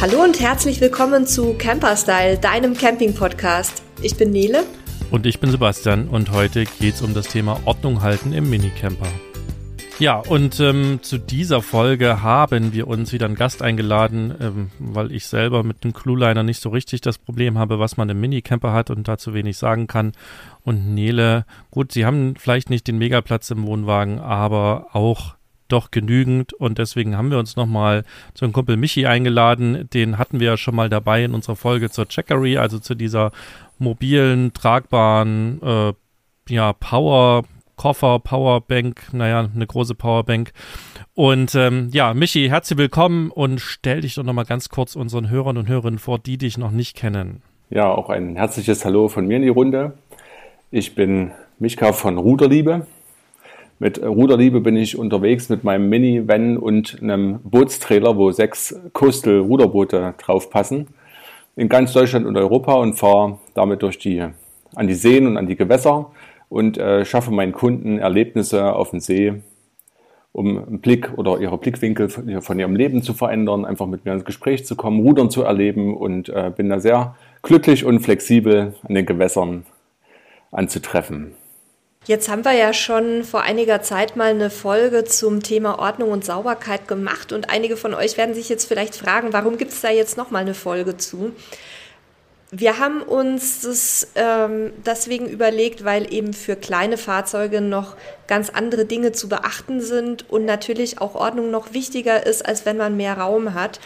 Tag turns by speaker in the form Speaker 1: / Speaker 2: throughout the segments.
Speaker 1: Hallo und herzlich willkommen zu Camperstyle, deinem Camping-Podcast. Ich bin Nele.
Speaker 2: Und ich bin Sebastian und heute geht es um das Thema Ordnung halten im Minicamper. Ja, und ähm, zu dieser Folge haben wir uns wieder einen Gast eingeladen, ähm, weil ich selber mit dem Clueliner nicht so richtig das Problem habe, was man im Minicamper hat und dazu wenig sagen kann. Und Nele, gut, sie haben vielleicht nicht den Megaplatz im Wohnwagen, aber auch doch genügend und deswegen haben wir uns nochmal zu einem Kumpel Michi eingeladen. Den hatten wir ja schon mal dabei in unserer Folge zur Checkery, also zu dieser mobilen, tragbaren, äh, ja, Power, Koffer, Powerbank, naja, eine große Powerbank. Und ähm, ja, Michi, herzlich willkommen und stell dich doch nochmal ganz kurz unseren Hörern und Hörerinnen vor, die dich noch nicht kennen.
Speaker 3: Ja, auch ein herzliches Hallo von mir in die Runde. Ich bin Michka von Ruderliebe. Mit Ruderliebe bin ich unterwegs mit meinem Mini-Van und einem Bootstrailer, wo sechs Coastal-Ruderboote draufpassen, in ganz Deutschland und Europa und fahre damit durch die, an die Seen und an die Gewässer und äh, schaffe meinen Kunden Erlebnisse auf dem See, um einen Blick oder ihre Blickwinkel von ihrem Leben zu verändern, einfach mit mir ins Gespräch zu kommen, Rudern zu erleben und äh, bin da sehr glücklich und flexibel an den Gewässern anzutreffen.
Speaker 1: Jetzt haben wir ja schon vor einiger Zeit mal eine Folge zum Thema Ordnung und Sauberkeit gemacht und einige von euch werden sich jetzt vielleicht fragen, warum gibt es da jetzt noch mal eine Folge zu? Wir haben uns das ähm, deswegen überlegt, weil eben für kleine Fahrzeuge noch ganz andere Dinge zu beachten sind und natürlich auch Ordnung noch wichtiger ist, als wenn man mehr Raum hat.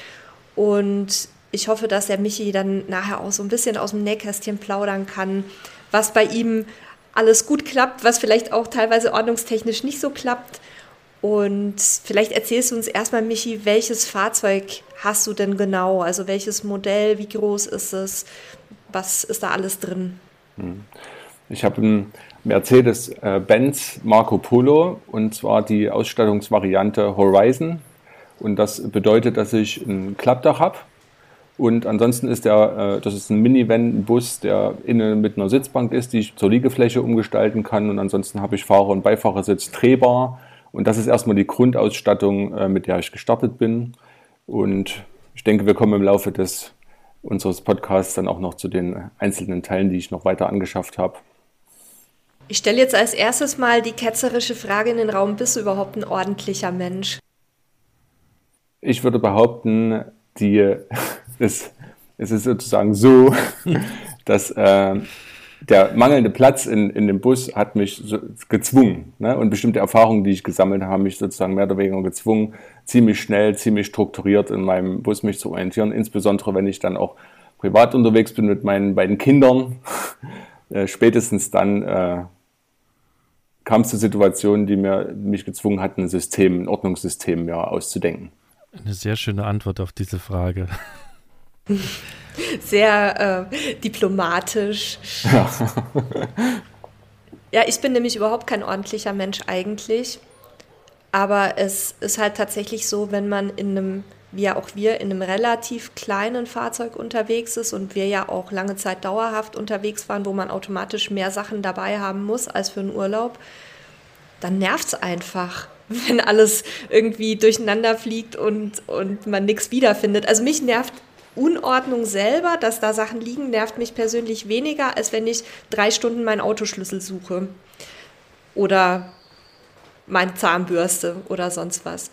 Speaker 1: Und ich hoffe, dass der Michi dann nachher auch so ein bisschen aus dem Nähkästchen plaudern kann, was bei ihm alles gut klappt, was vielleicht auch teilweise ordnungstechnisch nicht so klappt. Und vielleicht erzählst du uns erstmal, Michi, welches Fahrzeug hast du denn genau? Also welches Modell, wie groß ist es? Was ist da alles drin?
Speaker 3: Hm. Ich habe einen Mercedes-Benz Marco Polo und zwar die Ausstattungsvariante Horizon. Und das bedeutet, dass ich ein Klappdach habe und ansonsten ist der, äh, das ist ein Minivan-Bus, der innen mit einer Sitzbank ist, die ich zur Liegefläche umgestalten kann. Und ansonsten habe ich Fahrer- und Beifahrersitz drehbar. Und das ist erstmal die Grundausstattung, äh, mit der ich gestartet bin. Und ich denke, wir kommen im Laufe des unseres Podcasts dann auch noch zu den einzelnen Teilen, die ich noch weiter angeschafft habe.
Speaker 1: Ich stelle jetzt als erstes mal die ketzerische Frage in den Raum, bist du überhaupt ein ordentlicher Mensch?
Speaker 3: Ich würde behaupten, die es, es ist sozusagen so, dass äh, der mangelnde Platz in, in dem Bus hat mich so gezwungen. Ne? Und bestimmte Erfahrungen, die ich gesammelt habe, mich sozusagen mehr oder weniger gezwungen, ziemlich schnell, ziemlich strukturiert in meinem Bus mich zu orientieren. Insbesondere, wenn ich dann auch privat unterwegs bin mit meinen beiden Kindern. äh, spätestens dann äh, kam es zu Situationen, die mir, mich gezwungen hatten, ein System, ein Ordnungssystem ja, auszudenken.
Speaker 2: Eine sehr schöne Antwort auf diese Frage.
Speaker 1: Sehr äh, diplomatisch. Ja. ja, ich bin nämlich überhaupt kein ordentlicher Mensch eigentlich. Aber es ist halt tatsächlich so, wenn man in einem, wie ja auch wir, in einem relativ kleinen Fahrzeug unterwegs ist und wir ja auch lange Zeit dauerhaft unterwegs waren, wo man automatisch mehr Sachen dabei haben muss als für einen Urlaub, dann nervt es einfach wenn alles irgendwie durcheinander fliegt und, und man nichts wiederfindet. Also mich nervt Unordnung selber, dass da Sachen liegen, nervt mich persönlich weniger, als wenn ich drei Stunden meinen Autoschlüssel suche. Oder meine Zahnbürste oder sonst was.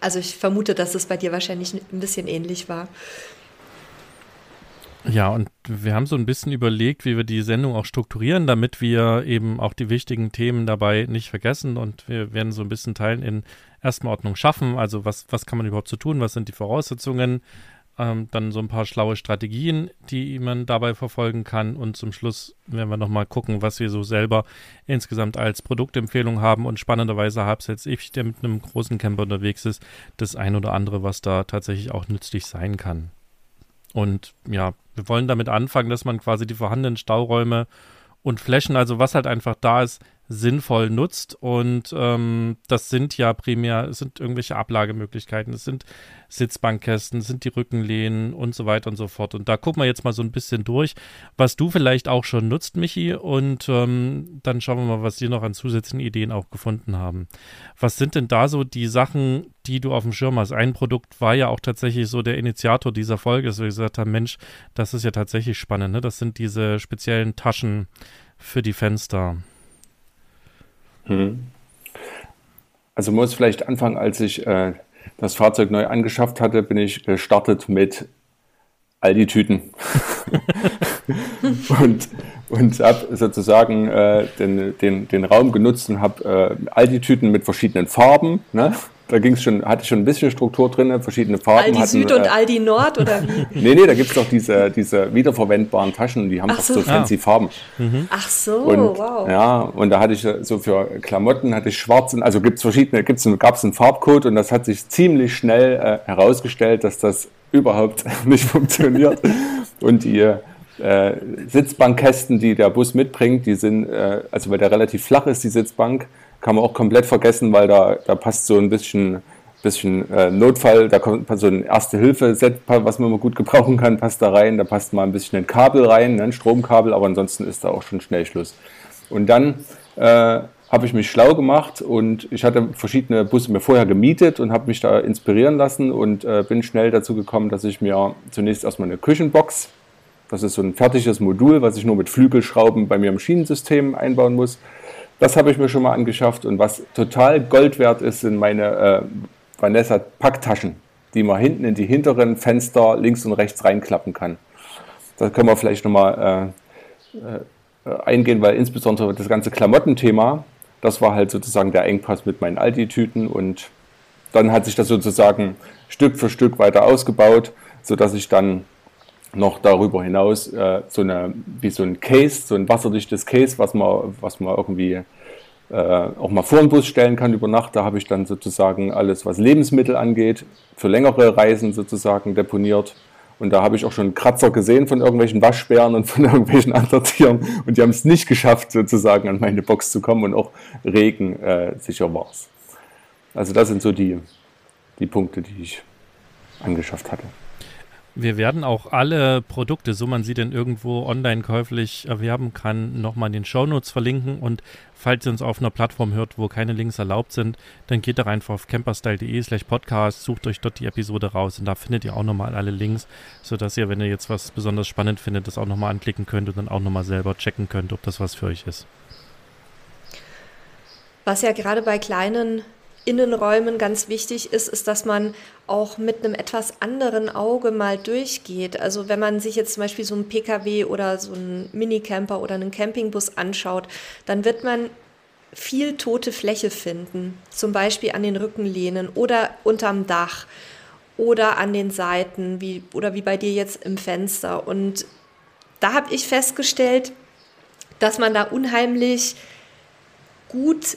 Speaker 1: Also ich vermute, dass es bei dir wahrscheinlich ein bisschen ähnlich war.
Speaker 2: Ja, und wir haben so ein bisschen überlegt, wie wir die Sendung auch strukturieren, damit wir eben auch die wichtigen Themen dabei nicht vergessen. Und wir werden so ein bisschen teilen in erstmal Ordnung schaffen. Also was, was kann man überhaupt so tun? Was sind die Voraussetzungen? Ähm, dann so ein paar schlaue Strategien, die man dabei verfolgen kann. Und zum Schluss werden wir nochmal gucken, was wir so selber insgesamt als Produktempfehlung haben. Und spannenderweise habe jetzt ich, der mit einem großen Camper unterwegs ist, das ein oder andere, was da tatsächlich auch nützlich sein kann. Und ja, wir wollen damit anfangen, dass man quasi die vorhandenen Stauräume und Flächen, also was halt einfach da ist, sinnvoll nutzt. Und ähm, das sind ja primär, es sind irgendwelche Ablagemöglichkeiten, es sind Sitzbankkästen, es sind die Rückenlehnen und so weiter und so fort. Und da gucken wir jetzt mal so ein bisschen durch, was du vielleicht auch schon nutzt, Michi. Und ähm, dann schauen wir mal, was wir noch an zusätzlichen Ideen auch gefunden haben. Was sind denn da so die Sachen, die du auf dem Schirm hast. Ein Produkt war ja auch tatsächlich so der Initiator dieser Folge, dass wir gesagt haben, Mensch, das ist ja tatsächlich spannend. Ne? Das sind diese speziellen Taschen für die Fenster.
Speaker 3: Hm. Also muss vielleicht anfangen, als ich äh, das Fahrzeug neu angeschafft hatte, bin ich gestartet mit Aldi-Tüten. und und habe sozusagen äh, den, den, den Raum genutzt und habe äh, Aldi-Tüten mit verschiedenen Farben. Ne? Da ging's schon, hatte ich schon ein bisschen Struktur drin, verschiedene Farben.
Speaker 1: Aldi
Speaker 3: hatten,
Speaker 1: Süd
Speaker 3: äh,
Speaker 1: und Aldi Nord oder wie?
Speaker 3: nee, nee, da gibt es doch diese, diese wiederverwendbaren Taschen, die haben
Speaker 1: Ach
Speaker 3: doch
Speaker 1: so.
Speaker 3: so fancy Farben.
Speaker 2: Mhm.
Speaker 1: Ach so,
Speaker 3: Und,
Speaker 1: wow.
Speaker 3: Ja, und da hatte ich äh, so für Klamotten hatte ich schwarz, und- also gibt's verschiedene, gibt's, gab es einen Farbcode und das hat sich ziemlich schnell äh, herausgestellt, dass das überhaupt nicht funktioniert. Und die äh, Sitzbankkästen, die der Bus mitbringt, die sind, äh, also weil der relativ flach ist, die Sitzbank, kann man auch komplett vergessen, weil da, da passt so ein bisschen, bisschen äh, Notfall, da kommt so ein Erste-Hilfe-Set, was man mal gut gebrauchen kann, passt da rein, da passt mal ein bisschen ein Kabel rein, ne, ein Stromkabel, aber ansonsten ist da auch schon schnell Schluss. Und dann äh, habe ich mich schlau gemacht und ich hatte verschiedene Busse mir vorher gemietet und habe mich da inspirieren lassen und äh, bin schnell dazu gekommen, dass ich mir zunächst erstmal eine Küchenbox, das ist so ein fertiges Modul, was ich nur mit Flügelschrauben bei mir im Schienensystem einbauen muss. Das habe ich mir schon mal angeschafft und was total Gold wert ist, sind meine äh, Vanessa Packtaschen, die man hinten in die hinteren Fenster links und rechts reinklappen kann. Da können wir vielleicht nochmal äh, äh, eingehen, weil insbesondere das ganze Klamottenthema, das war halt sozusagen der Engpass mit meinen Aldi-Tüten und dann hat sich das sozusagen Stück für Stück weiter ausgebaut, sodass ich dann noch darüber hinaus äh, so eine, wie so ein Case, so ein wasserdichtes Case, was man, was man irgendwie äh, auch mal vor den Bus stellen kann über Nacht. Da habe ich dann sozusagen alles, was Lebensmittel angeht, für längere Reisen sozusagen deponiert. Und da habe ich auch schon Kratzer gesehen von irgendwelchen Waschbären und von irgendwelchen anderen Tieren. Und die haben es nicht geschafft, sozusagen an meine Box zu kommen und auch Regen äh, sicher war es. Also das sind so die, die Punkte, die ich angeschafft hatte.
Speaker 2: Wir werden auch alle Produkte, so man sie denn irgendwo online käuflich erwerben kann, nochmal in den Shownotes verlinken. Und falls ihr uns auf einer Plattform hört, wo keine Links erlaubt sind, dann geht doch einfach auf camperstyle.de slash podcast, sucht euch dort die Episode raus und da findet ihr auch nochmal alle Links, sodass ihr, wenn ihr jetzt was besonders spannend findet, das auch nochmal anklicken könnt und dann auch nochmal selber checken könnt, ob das was für euch ist.
Speaker 1: Was ja gerade bei kleinen Innenräumen ganz wichtig ist, ist, dass man auch mit einem etwas anderen Auge mal durchgeht. Also wenn man sich jetzt zum Beispiel so einen Pkw oder so einen Minicamper oder einen Campingbus anschaut, dann wird man viel tote Fläche finden, zum Beispiel an den Rückenlehnen oder unterm Dach oder an den Seiten wie, oder wie bei dir jetzt im Fenster. Und da habe ich festgestellt, dass man da unheimlich gut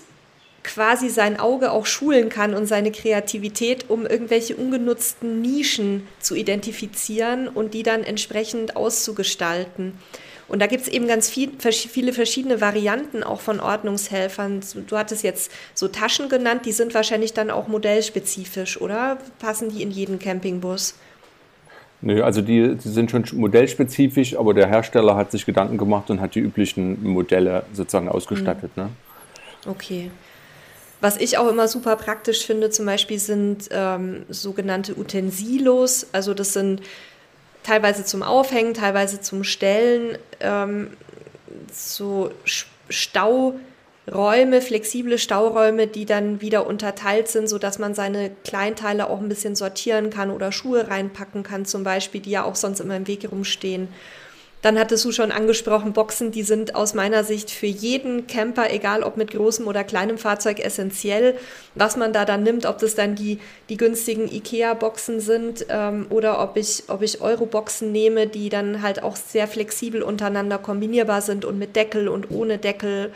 Speaker 1: quasi sein Auge auch schulen kann und seine Kreativität, um irgendwelche ungenutzten Nischen zu identifizieren und die dann entsprechend auszugestalten. Und da gibt es eben ganz viel, viele verschiedene Varianten auch von Ordnungshelfern. Du hattest jetzt so Taschen genannt, die sind wahrscheinlich dann auch modellspezifisch, oder? Passen die in jeden Campingbus?
Speaker 3: Nö, also die, die sind schon modellspezifisch, aber der Hersteller hat sich Gedanken gemacht und hat die üblichen Modelle sozusagen ausgestattet. Ne?
Speaker 1: Okay. Was ich auch immer super praktisch finde, zum Beispiel sind ähm, sogenannte Utensilos. Also das sind teilweise zum Aufhängen, teilweise zum Stellen, ähm, so Stauräume, flexible Stauräume, die dann wieder unterteilt sind, sodass man seine Kleinteile auch ein bisschen sortieren kann oder Schuhe reinpacken kann, zum Beispiel, die ja auch sonst immer im Weg rumstehen. Dann hattest du schon angesprochen, Boxen, die sind aus meiner Sicht für jeden Camper, egal ob mit großem oder kleinem Fahrzeug, essentiell. Was man da dann nimmt, ob das dann die, die günstigen IKEA-Boxen sind ähm, oder ob ich, ob ich Euro-Boxen nehme, die dann halt auch sehr flexibel untereinander kombinierbar sind und mit Deckel und ohne Deckel.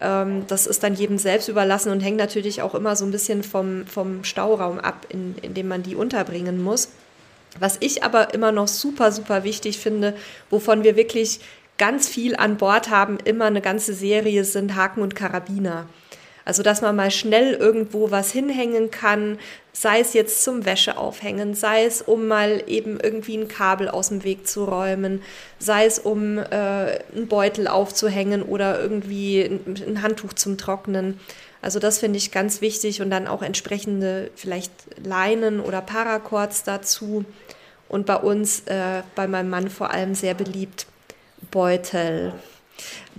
Speaker 1: Ähm, das ist dann jedem selbst überlassen und hängt natürlich auch immer so ein bisschen vom, vom Stauraum ab, in, in dem man die unterbringen muss. Was ich aber immer noch super, super wichtig finde, wovon wir wirklich ganz viel an Bord haben, immer eine ganze Serie sind Haken und Karabiner. Also, dass man mal schnell irgendwo was hinhängen kann, sei es jetzt zum Wäsche aufhängen, sei es um mal eben irgendwie ein Kabel aus dem Weg zu räumen, sei es um äh, einen Beutel aufzuhängen oder irgendwie ein, ein Handtuch zum Trocknen. Also das finde ich ganz wichtig und dann auch entsprechende vielleicht Leinen oder Paracords dazu. Und bei uns, äh, bei meinem Mann vor allem sehr beliebt, Beutel.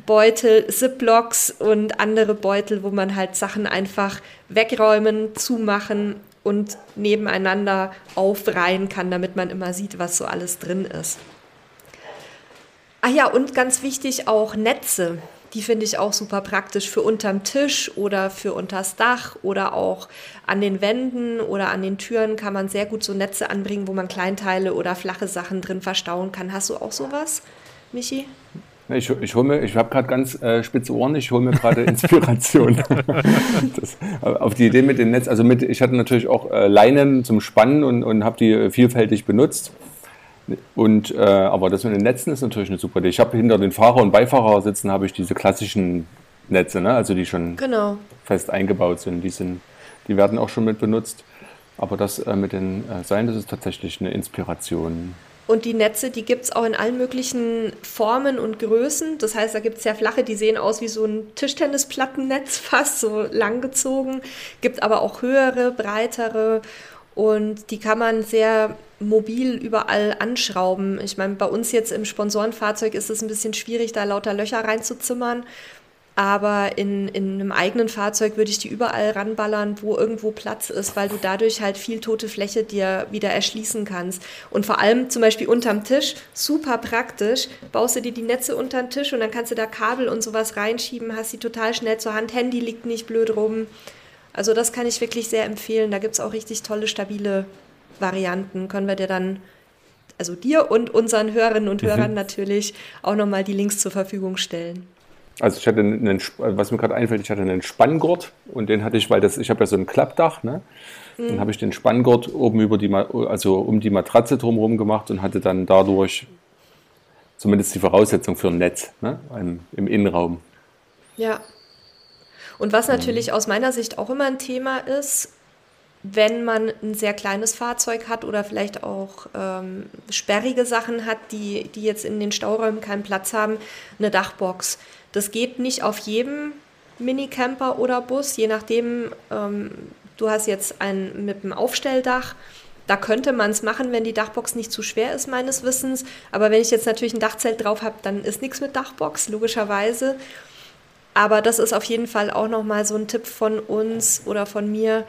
Speaker 1: Beutel, Ziplocks und andere Beutel, wo man halt Sachen einfach wegräumen, zumachen und nebeneinander aufreihen kann, damit man immer sieht, was so alles drin ist. Ach ja, und ganz wichtig auch Netze. Die finde ich auch super praktisch für unterm Tisch oder für unters Dach oder auch an den Wänden oder an den Türen kann man sehr gut so Netze anbringen, wo man Kleinteile oder flache Sachen drin verstauen kann. Hast du auch sowas, Michi?
Speaker 3: Ich, ich, ich habe gerade ganz äh, spitze Ohren, ich hole mir gerade Inspiration. das, auf die Idee mit dem Netz, also mit, ich hatte natürlich auch äh, Leinen zum Spannen und, und habe die äh, vielfältig benutzt. Und, äh, aber das mit den Netzen ist natürlich eine super Idee. Ich habe hinter den Fahrer- und Beifahrer sitzen, habe ich diese klassischen Netze, ne? also die schon genau. fest eingebaut sind. Die, sind. die werden auch schon mit benutzt. Aber das äh, mit den äh, Seilen, das ist tatsächlich eine Inspiration.
Speaker 1: Und die Netze, die gibt es auch in allen möglichen Formen und Größen. Das heißt, da gibt es sehr flache, die sehen aus wie so ein Tischtennisplattennetz, fast so langgezogen. Gibt aber auch höhere, breitere. Und die kann man sehr mobil überall anschrauben. Ich meine, bei uns jetzt im Sponsorenfahrzeug ist es ein bisschen schwierig, da lauter Löcher reinzuzimmern. Aber in, in einem eigenen Fahrzeug würde ich die überall ranballern, wo irgendwo Platz ist, weil du dadurch halt viel tote Fläche dir wieder erschließen kannst. Und vor allem zum Beispiel unterm Tisch, super praktisch, baust du dir die Netze unter den Tisch und dann kannst du da Kabel und sowas reinschieben, hast sie total schnell zur Hand, Handy liegt nicht blöd rum. Also das kann ich wirklich sehr empfehlen. Da gibt es auch richtig tolle, stabile Varianten. Können wir dir dann, also dir und unseren Hörerinnen und mhm. Hörern natürlich, auch nochmal die Links zur Verfügung stellen.
Speaker 3: Also ich hatte einen, was mir gerade einfällt, ich hatte einen Spanngurt und den hatte ich, weil das, ich habe ja so ein Klappdach, ne? Mhm. Dann habe ich den Spanngurt oben über die, also um die Matratze drumherum gemacht und hatte dann dadurch zumindest die Voraussetzung für ein Netz ne? Im, im Innenraum.
Speaker 1: Ja. Und was natürlich mhm. aus meiner Sicht auch immer ein Thema ist, wenn man ein sehr kleines Fahrzeug hat oder vielleicht auch ähm, sperrige Sachen hat, die, die jetzt in den Stauräumen keinen Platz haben, eine Dachbox. Das geht nicht auf jedem Minicamper oder Bus, je nachdem, ähm, du hast jetzt einen mit einem Aufstelldach. Da könnte man es machen, wenn die Dachbox nicht zu schwer ist, meines Wissens. Aber wenn ich jetzt natürlich ein Dachzelt drauf habe, dann ist nichts mit Dachbox, logischerweise. Aber das ist auf jeden Fall auch nochmal so ein Tipp von uns oder von mir,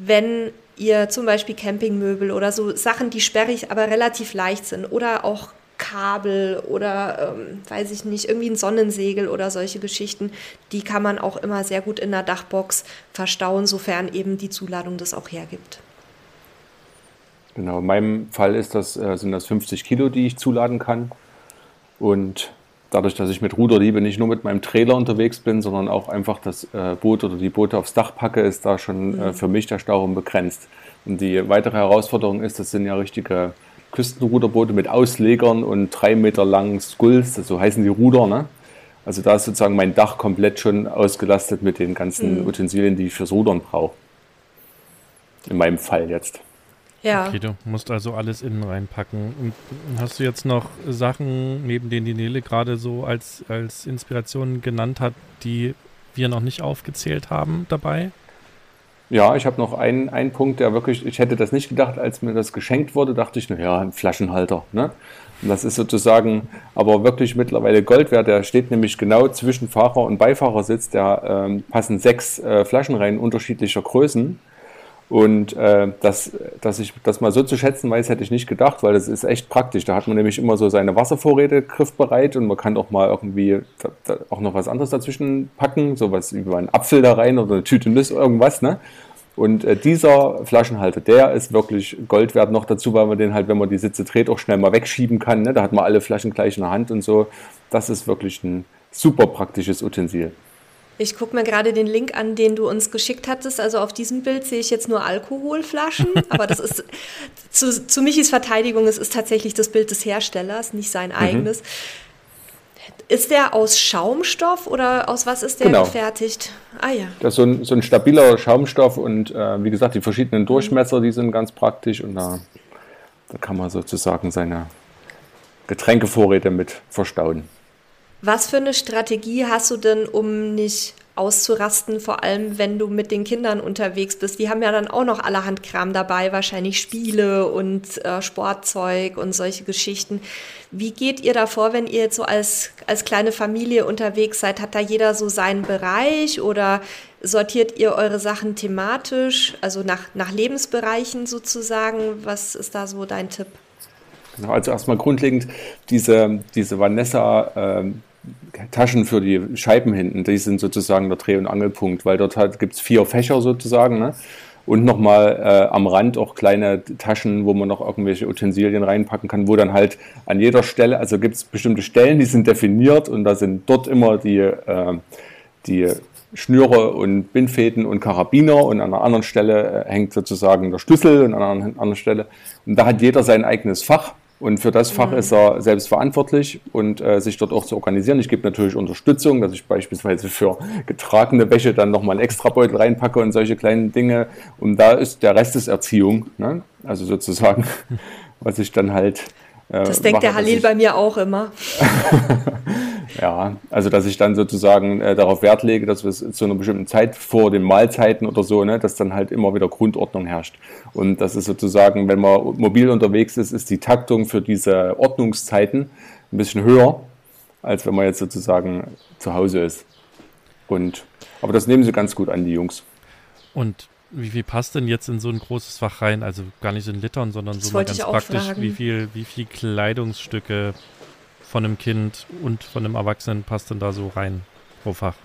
Speaker 1: wenn ihr zum Beispiel Campingmöbel oder so Sachen, die sperrig, aber relativ leicht sind oder auch Kabel oder ähm, weiß ich nicht, irgendwie ein Sonnensegel oder solche Geschichten, die kann man auch immer sehr gut in der Dachbox verstauen, sofern eben die Zuladung das auch hergibt.
Speaker 3: Genau, in meinem Fall ist das, äh, sind das 50 Kilo, die ich zuladen kann. Und dadurch, dass ich mit Ruderliebe nicht nur mit meinem Trailer unterwegs bin, sondern auch einfach das äh, Boot oder die Boote aufs Dach packe, ist da schon äh, mhm. für mich der Stauraum begrenzt. Und die weitere Herausforderung ist, das sind ja richtige Küstenruderboote mit Auslegern und drei Meter langen Skulls, so heißen die Ruder. Ne? Also da ist sozusagen mein Dach komplett schon ausgelastet mit den ganzen mhm. Utensilien, die ich fürs Rudern brauche. In meinem Fall jetzt.
Speaker 2: Ja. Okay, du musst also alles innen reinpacken. Und hast du jetzt noch Sachen, neben denen die Nele gerade so als, als Inspiration genannt hat, die wir noch nicht aufgezählt haben dabei?
Speaker 3: Ja, ich habe noch einen, einen Punkt, der wirklich, ich hätte das nicht gedacht, als mir das geschenkt wurde, dachte ich, naja, ein Flaschenhalter. Ne? Und das ist sozusagen aber wirklich mittlerweile Gold wert. Der steht nämlich genau zwischen Fahrer- und Beifahrersitz. Da ähm, passen sechs äh, Flaschen rein unterschiedlicher Größen. Und äh, dass, dass ich das mal so zu schätzen weiß, hätte ich nicht gedacht, weil das ist echt praktisch. Da hat man nämlich immer so seine Wasservorräte griffbereit und man kann auch mal irgendwie da, da auch noch was anderes dazwischen packen, sowas wie einen Apfel da rein oder eine Tüte Nüsse, irgendwas, ne? Und äh, dieser Flaschenhalter, der ist wirklich Gold wert noch dazu, weil man den halt, wenn man die Sitze dreht, auch schnell mal wegschieben kann. Ne? Da hat man alle Flaschen gleich in der Hand und so. Das ist wirklich ein super praktisches Utensil.
Speaker 1: Ich gucke mir gerade den Link an, den du uns geschickt hattest. Also auf diesem Bild sehe ich jetzt nur Alkoholflaschen, aber das ist zu, zu Michis Verteidigung, es ist tatsächlich das Bild des Herstellers, nicht sein mhm. eigenes. Ist der aus Schaumstoff oder aus was ist der genau. gefertigt?
Speaker 3: Ah ja. Das ist so ein, so ein stabiler Schaumstoff und äh, wie gesagt, die verschiedenen Durchmesser, die sind ganz praktisch und da, da kann man sozusagen seine Getränkevorräte mit verstauen.
Speaker 1: Was für eine Strategie hast du denn, um nicht auszurasten, vor allem wenn du mit den Kindern unterwegs bist. Die haben ja dann auch noch allerhand Kram dabei, wahrscheinlich Spiele und äh, Sportzeug und solche Geschichten. Wie geht ihr da vor, wenn ihr jetzt so als, als kleine Familie unterwegs seid? Hat da jeder so seinen Bereich oder sortiert ihr eure Sachen thematisch, also nach, nach Lebensbereichen sozusagen? Was ist da so dein Tipp?
Speaker 3: Genau, also erstmal grundlegend diese, diese Vanessa ähm, Taschen für die Scheiben hinten, die sind sozusagen der Dreh- und Angelpunkt, weil dort gibt es vier Fächer sozusagen, ne? Und nochmal äh, am Rand auch kleine Taschen, wo man noch irgendwelche Utensilien reinpacken kann, wo dann halt an jeder Stelle, also gibt es bestimmte Stellen, die sind definiert und da sind dort immer die, äh, die Schnüre und Bindfäden und Karabiner und an einer anderen Stelle äh, hängt sozusagen der Schlüssel und an einer anderen Stelle. Und da hat jeder sein eigenes Fach und für das Fach ist er selbst verantwortlich und äh, sich dort auch zu organisieren. Ich gebe natürlich Unterstützung, dass ich beispielsweise für getragene Wäsche dann nochmal einen Extrabeutel reinpacke und solche kleinen Dinge. Und da ist der Rest ist Erziehung. Ne? Also sozusagen, was ich dann halt
Speaker 1: äh, das denkt mache, der Halil bei mir auch immer.
Speaker 3: ja, also dass ich dann sozusagen äh, darauf Wert lege, dass wir es zu einer bestimmten Zeit vor den Mahlzeiten oder so, ne, dass dann halt immer wieder Grundordnung herrscht. Und das ist sozusagen, wenn man mobil unterwegs ist, ist die Taktung für diese Ordnungszeiten ein bisschen höher, als wenn man jetzt sozusagen zu Hause ist. Und aber das nehmen sie ganz gut an, die Jungs.
Speaker 2: Und wie viel passt denn jetzt in so ein großes Fach rein? Also gar nicht in Litern, sondern so mal ganz praktisch. Wie viel, wie viel Kleidungsstücke von einem Kind und von einem Erwachsenen passt denn da so rein pro Fach?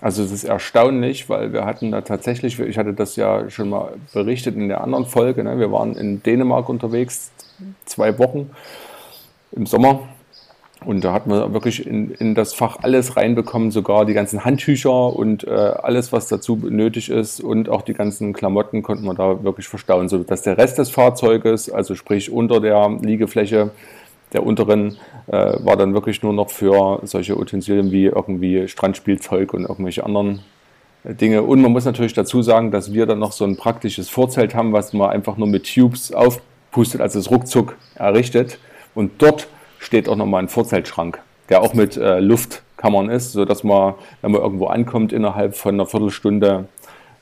Speaker 3: Also es ist erstaunlich, weil wir hatten da tatsächlich, ich hatte das ja schon mal berichtet in der anderen Folge, ne? wir waren in Dänemark unterwegs, zwei Wochen im Sommer und da hat man wirklich in, in das Fach alles reinbekommen, sogar die ganzen Handtücher und äh, alles, was dazu nötig ist und auch die ganzen Klamotten konnten man da wirklich verstauen, sodass der Rest des Fahrzeuges, also sprich unter der Liegefläche der unteren, äh, war dann wirklich nur noch für solche Utensilien wie irgendwie Strandspielzeug und irgendwelche anderen äh, Dinge. Und man muss natürlich dazu sagen, dass wir dann noch so ein praktisches Vorzelt haben, was man einfach nur mit Tubes aufpustet, also es ruckzuck errichtet. Und dort steht auch nochmal ein Vorzeltschrank, der auch mit äh, Luftkammern ist, sodass man, wenn man irgendwo ankommt, innerhalb von einer Viertelstunde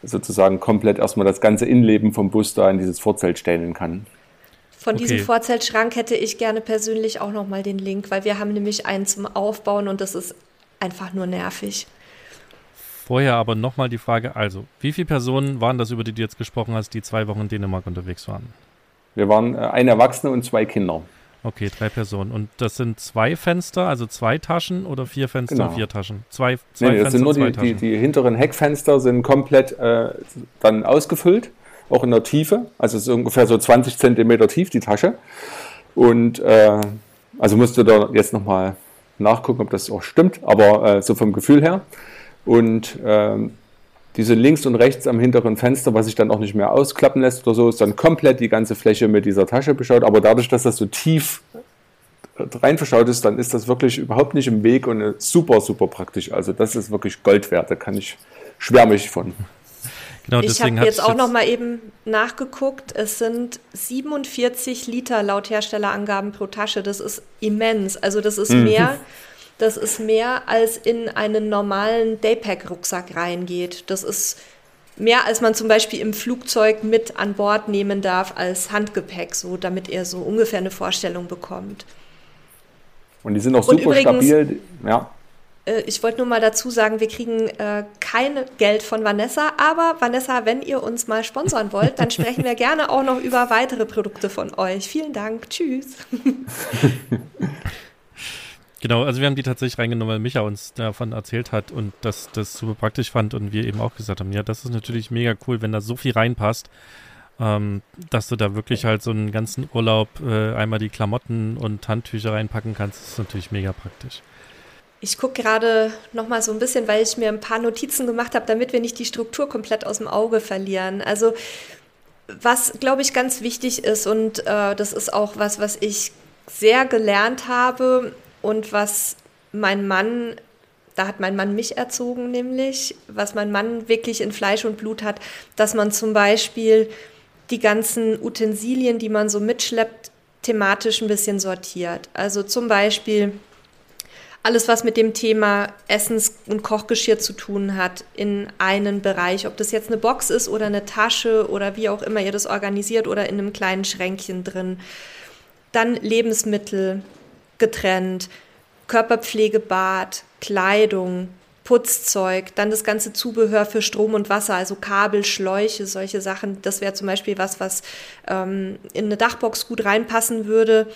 Speaker 3: sozusagen komplett erstmal das ganze Innenleben vom Bus da in dieses Vorzelt stellen kann.
Speaker 1: Von okay. diesem Vorzeltschrank hätte ich gerne persönlich auch nochmal den Link, weil wir haben nämlich einen zum Aufbauen und das ist einfach nur nervig.
Speaker 2: Vorher aber nochmal die Frage, also, wie viele Personen waren das, über die du jetzt gesprochen hast, die zwei Wochen in Dänemark unterwegs waren?
Speaker 3: Wir waren äh, ein Erwachsener und zwei Kinder.
Speaker 2: Okay, drei Personen. Und das sind zwei Fenster, also zwei Taschen oder vier Fenster, genau. vier Taschen? Zwei, zwei
Speaker 3: nee, das Fenster, sind nur die, die, die, hinteren Heckfenster sind komplett äh, dann ausgefüllt, auch in der Tiefe. Also es ist ungefähr so 20 Zentimeter tief, die Tasche. Und äh, also musst du da jetzt nochmal nachgucken, ob das auch stimmt, aber äh, so vom Gefühl her. Und ähm, diese links und rechts am hinteren Fenster, was sich dann auch nicht mehr ausklappen lässt oder so, ist dann komplett die ganze Fläche mit dieser Tasche beschaut. Aber dadurch, dass das so tief rein verschaut ist, dann ist das wirklich überhaupt nicht im Weg und super, super praktisch. Also das ist wirklich Gold wert. Da kann ich schwärmig von.
Speaker 1: Genau, ich habe jetzt auch noch mal eben nachgeguckt. Es sind 47 Liter laut Herstellerangaben pro Tasche. Das ist immens. Also das ist mhm. mehr das ist mehr als in einen normalen Daypack-Rucksack reingeht. Das ist mehr, als man zum Beispiel im Flugzeug mit an Bord nehmen darf als Handgepäck, so damit er so ungefähr eine Vorstellung bekommt.
Speaker 3: Und die sind auch super übrigens, stabil. Ja.
Speaker 1: Äh, ich wollte nur mal dazu sagen, wir kriegen äh, kein Geld von Vanessa, aber Vanessa, wenn ihr uns mal sponsern wollt, dann sprechen wir gerne auch noch über weitere Produkte von euch. Vielen Dank. Tschüss.
Speaker 2: Genau, also wir haben die tatsächlich reingenommen, weil Micha uns davon erzählt hat und das, das super praktisch fand und wir eben auch gesagt haben, ja, das ist natürlich mega cool, wenn da so viel reinpasst, ähm, dass du da wirklich halt so einen ganzen Urlaub äh, einmal die Klamotten und Handtücher reinpacken kannst, das ist natürlich mega praktisch.
Speaker 1: Ich gucke gerade nochmal so ein bisschen, weil ich mir ein paar Notizen gemacht habe, damit wir nicht die Struktur komplett aus dem Auge verlieren. Also was, glaube ich, ganz wichtig ist und äh, das ist auch was, was ich sehr gelernt habe, und was mein Mann, da hat mein Mann mich erzogen nämlich, was mein Mann wirklich in Fleisch und Blut hat, dass man zum Beispiel die ganzen Utensilien, die man so mitschleppt, thematisch ein bisschen sortiert. Also zum Beispiel alles, was mit dem Thema Essens- und Kochgeschirr zu tun hat, in einen Bereich. Ob das jetzt eine Box ist oder eine Tasche oder wie auch immer ihr das organisiert oder in einem kleinen Schränkchen drin. Dann Lebensmittel getrennt, Körperpflegebad, Kleidung, Putzzeug, dann das ganze Zubehör für Strom und Wasser, also Kabel, Schläuche, solche Sachen. Das wäre zum Beispiel was, was ähm, in eine Dachbox gut reinpassen würde.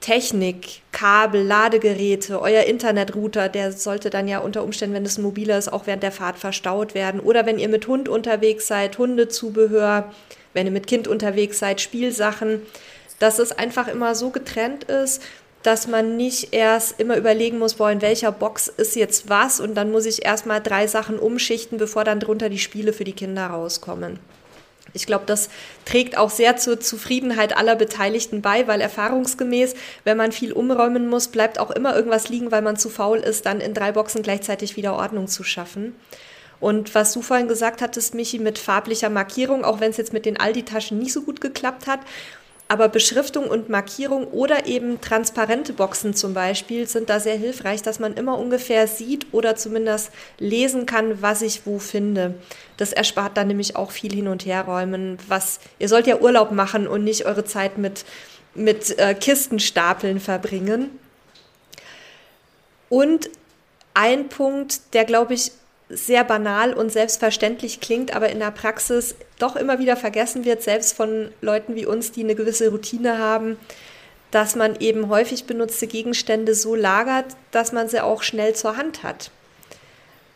Speaker 1: Technik, Kabel, Ladegeräte, euer Internetrouter, der sollte dann ja unter Umständen, wenn es ein mobiler ist, auch während der Fahrt verstaut werden. Oder wenn ihr mit Hund unterwegs seid, Hundezubehör, wenn ihr mit Kind unterwegs seid, Spielsachen, dass es einfach immer so getrennt ist dass man nicht erst immer überlegen muss, boah, in welcher Box ist jetzt was und dann muss ich erstmal drei Sachen umschichten, bevor dann drunter die Spiele für die Kinder rauskommen. Ich glaube, das trägt auch sehr zur Zufriedenheit aller Beteiligten bei, weil erfahrungsgemäß, wenn man viel umräumen muss, bleibt auch immer irgendwas liegen, weil man zu faul ist, dann in drei Boxen gleichzeitig wieder Ordnung zu schaffen. Und was du vorhin gesagt hattest, Michi, mit farblicher Markierung, auch wenn es jetzt mit den Aldi-Taschen nicht so gut geklappt hat, aber Beschriftung und Markierung oder eben transparente Boxen zum Beispiel sind da sehr hilfreich, dass man immer ungefähr sieht oder zumindest lesen kann, was ich wo finde. Das erspart dann nämlich auch viel hin und herräumen. Was ihr sollt ja Urlaub machen und nicht eure Zeit mit mit äh, Kistenstapeln verbringen. Und ein Punkt, der glaube ich sehr banal und selbstverständlich klingt, aber in der Praxis doch immer wieder vergessen wird, selbst von Leuten wie uns, die eine gewisse Routine haben, dass man eben häufig benutzte Gegenstände so lagert, dass man sie auch schnell zur Hand hat.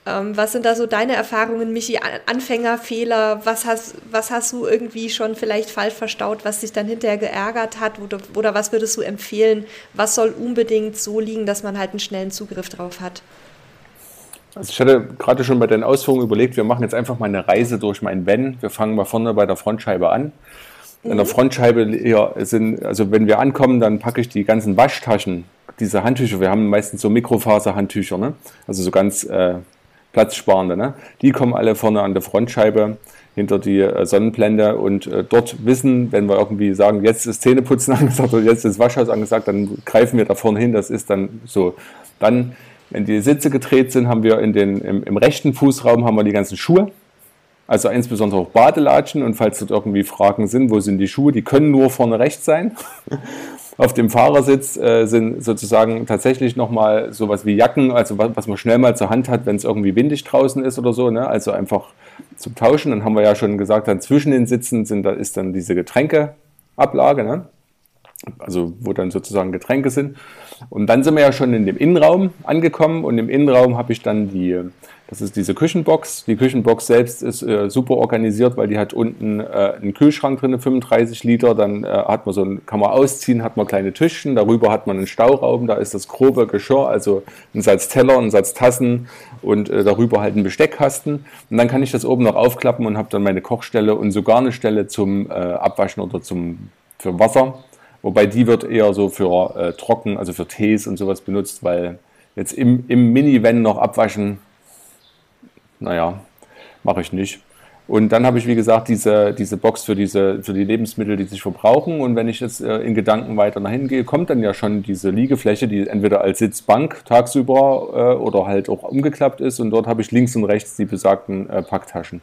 Speaker 1: Ähm, was sind da so deine Erfahrungen, Michi? Anfängerfehler? Was hast, was hast du irgendwie schon vielleicht falsch verstaut, was dich dann hinterher geärgert hat? Oder, oder was würdest du empfehlen? Was soll unbedingt so liegen, dass man halt einen schnellen Zugriff drauf hat?
Speaker 3: Also ich hatte gerade schon bei den Ausführungen überlegt, wir machen jetzt einfach mal eine Reise durch mein Van. Wir fangen mal vorne bei der Frontscheibe an. Mhm. In der Frontscheibe hier sind, also wenn wir ankommen, dann packe ich die ganzen Waschtaschen, diese Handtücher, wir haben meistens so Mikrofaserhandtücher, ne? also so ganz äh, platzsparende, ne? die kommen alle vorne an der Frontscheibe hinter die äh, Sonnenblende und äh, dort wissen, wenn wir irgendwie sagen, jetzt ist Zähneputzen angesagt oder jetzt ist Waschhaus angesagt, dann greifen wir da vorne hin, das ist dann so. Dann wenn die Sitze gedreht sind, haben wir in den, im, im rechten Fußraum haben wir die ganzen Schuhe. Also insbesondere auch Badelatschen und falls dort irgendwie Fragen sind, wo sind die Schuhe, die können nur vorne rechts sein. Auf dem Fahrersitz äh, sind sozusagen tatsächlich nochmal sowas wie Jacken, also was, was, man schnell mal zur Hand hat, wenn es irgendwie windig draußen ist oder so, ne? also einfach zum Tauschen. Dann haben wir ja schon gesagt, dann zwischen den Sitzen sind, da ist dann diese Getränkeablage. Ne? Also wo dann sozusagen Getränke sind. Und dann sind wir ja schon in dem Innenraum angekommen und im Innenraum habe ich dann die, das ist diese Küchenbox. Die Küchenbox selbst ist äh, super organisiert, weil die hat unten äh, einen Kühlschrank drin, 35 Liter. Dann äh, hat man so ein, kann man ausziehen, hat man kleine Tischchen. Darüber hat man einen Stauraum, da ist das grobe Geschirr, also ein Satz Teller, ein Satz Tassen und äh, darüber halt ein Besteckkasten. Und dann kann ich das oben noch aufklappen und habe dann meine Kochstelle und sogar eine Stelle zum äh, Abwaschen oder zum für Wasser. Wobei die wird eher so für äh, trocken, also für Tees und sowas benutzt, weil jetzt im, im Minivan noch abwaschen, naja, mache ich nicht. Und dann habe ich, wie gesagt, diese, diese Box für, diese, für die Lebensmittel, die sich verbrauchen. Und wenn ich jetzt äh, in Gedanken weiter nach hinten gehe, kommt dann ja schon diese Liegefläche, die entweder als Sitzbank tagsüber äh, oder halt auch umgeklappt ist. Und dort habe ich links und rechts die besagten äh, Packtaschen.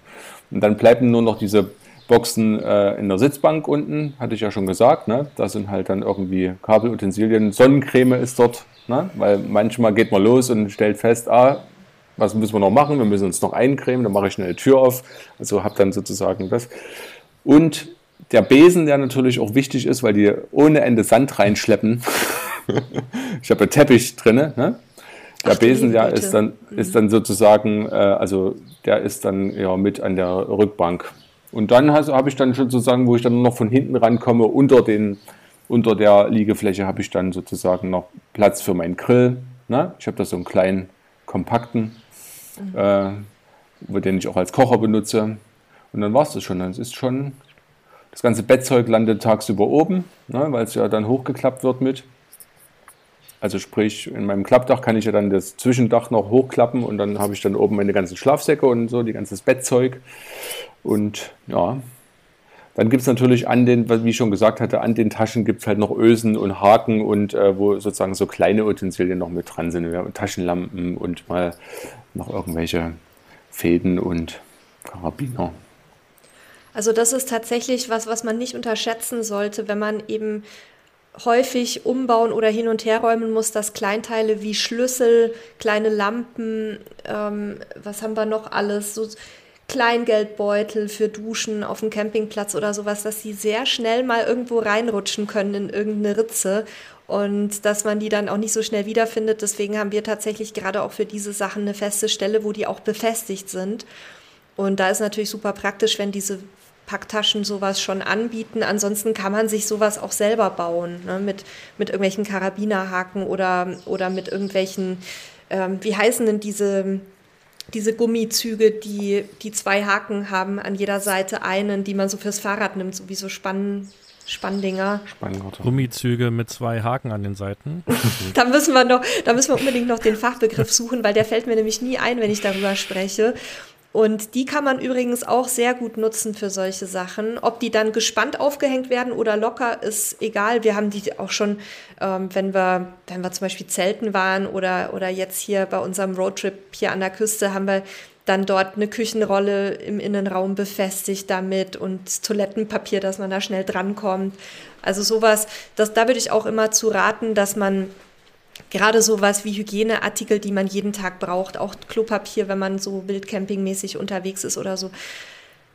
Speaker 3: Und dann bleiben nur noch diese Boxen äh, in der Sitzbank unten, hatte ich ja schon gesagt. Ne? Da sind halt dann irgendwie Kabelutensilien. Sonnencreme ist dort, ne? weil manchmal geht man los und stellt fest, ah, was müssen wir noch machen? Wir müssen uns noch eincremen, dann mache ich schnell die Tür auf. Also habe dann sozusagen das. Und der Besen, der natürlich auch wichtig ist, weil die ohne Ende Sand reinschleppen. ich habe einen Teppich drin. Ne? Der Ach, Besen, ja, ist dann, ist mhm. dann sozusagen, äh, also der ist dann ja mit an der Rückbank. Und dann habe ich dann sozusagen, wo ich dann noch von hinten rankomme, unter, den, unter der Liegefläche habe ich dann sozusagen noch Platz für meinen Grill. Ne? Ich habe da so einen kleinen, kompakten, mhm. äh, den ich auch als Kocher benutze. Und dann war es das schon. Dann ist schon, das ganze Bettzeug landet tagsüber oben, ne? weil es ja dann hochgeklappt wird mit. Also sprich, in meinem Klappdach kann ich ja dann das Zwischendach noch hochklappen und dann habe ich dann oben meine ganzen Schlafsäcke und so, die ganzes Bettzeug. Und ja, dann gibt es natürlich an den, wie ich schon gesagt hatte, an den Taschen gibt es halt noch Ösen und Haken und äh, wo sozusagen so kleine Utensilien noch mit dran sind. Ja, Taschenlampen und mal noch irgendwelche Fäden und Karabiner.
Speaker 1: Also das ist tatsächlich was, was man nicht unterschätzen sollte, wenn man eben häufig umbauen oder hin und her räumen muss, dass Kleinteile wie Schlüssel, kleine Lampen, ähm, was haben wir noch alles, so Kleingeldbeutel für Duschen auf dem Campingplatz oder sowas, dass sie sehr schnell mal irgendwo reinrutschen können in irgendeine Ritze und dass man die dann auch nicht so schnell wiederfindet. Deswegen haben wir tatsächlich gerade auch für diese Sachen eine feste Stelle, wo die auch befestigt sind. Und da ist natürlich super praktisch, wenn diese Packtaschen sowas schon anbieten. Ansonsten kann man sich sowas auch selber bauen, ne? mit, mit irgendwelchen Karabinerhaken oder, oder mit irgendwelchen, ähm, wie heißen denn diese, diese Gummizüge, die, die zwei Haken haben, an jeder Seite einen, die man so fürs Fahrrad nimmt, so wie so Spann, Spanndinger.
Speaker 2: Gummizüge mit zwei Haken an den Seiten.
Speaker 1: da müssen wir noch, da müssen wir unbedingt noch den Fachbegriff suchen, weil der fällt mir nämlich nie ein, wenn ich darüber spreche. Und die kann man übrigens auch sehr gut nutzen für solche Sachen. Ob die dann gespannt aufgehängt werden oder locker, ist egal. Wir haben die auch schon, ähm, wenn, wir, wenn wir zum Beispiel zelten waren oder, oder jetzt hier bei unserem Roadtrip hier an der Küste, haben wir dann dort eine Küchenrolle im Innenraum befestigt damit und Toilettenpapier, dass man da schnell drankommt. Also sowas, das, da würde ich auch immer zu raten, dass man gerade sowas wie Hygieneartikel, die man jeden Tag braucht, auch Klopapier, wenn man so wildcampingmäßig unterwegs ist oder so,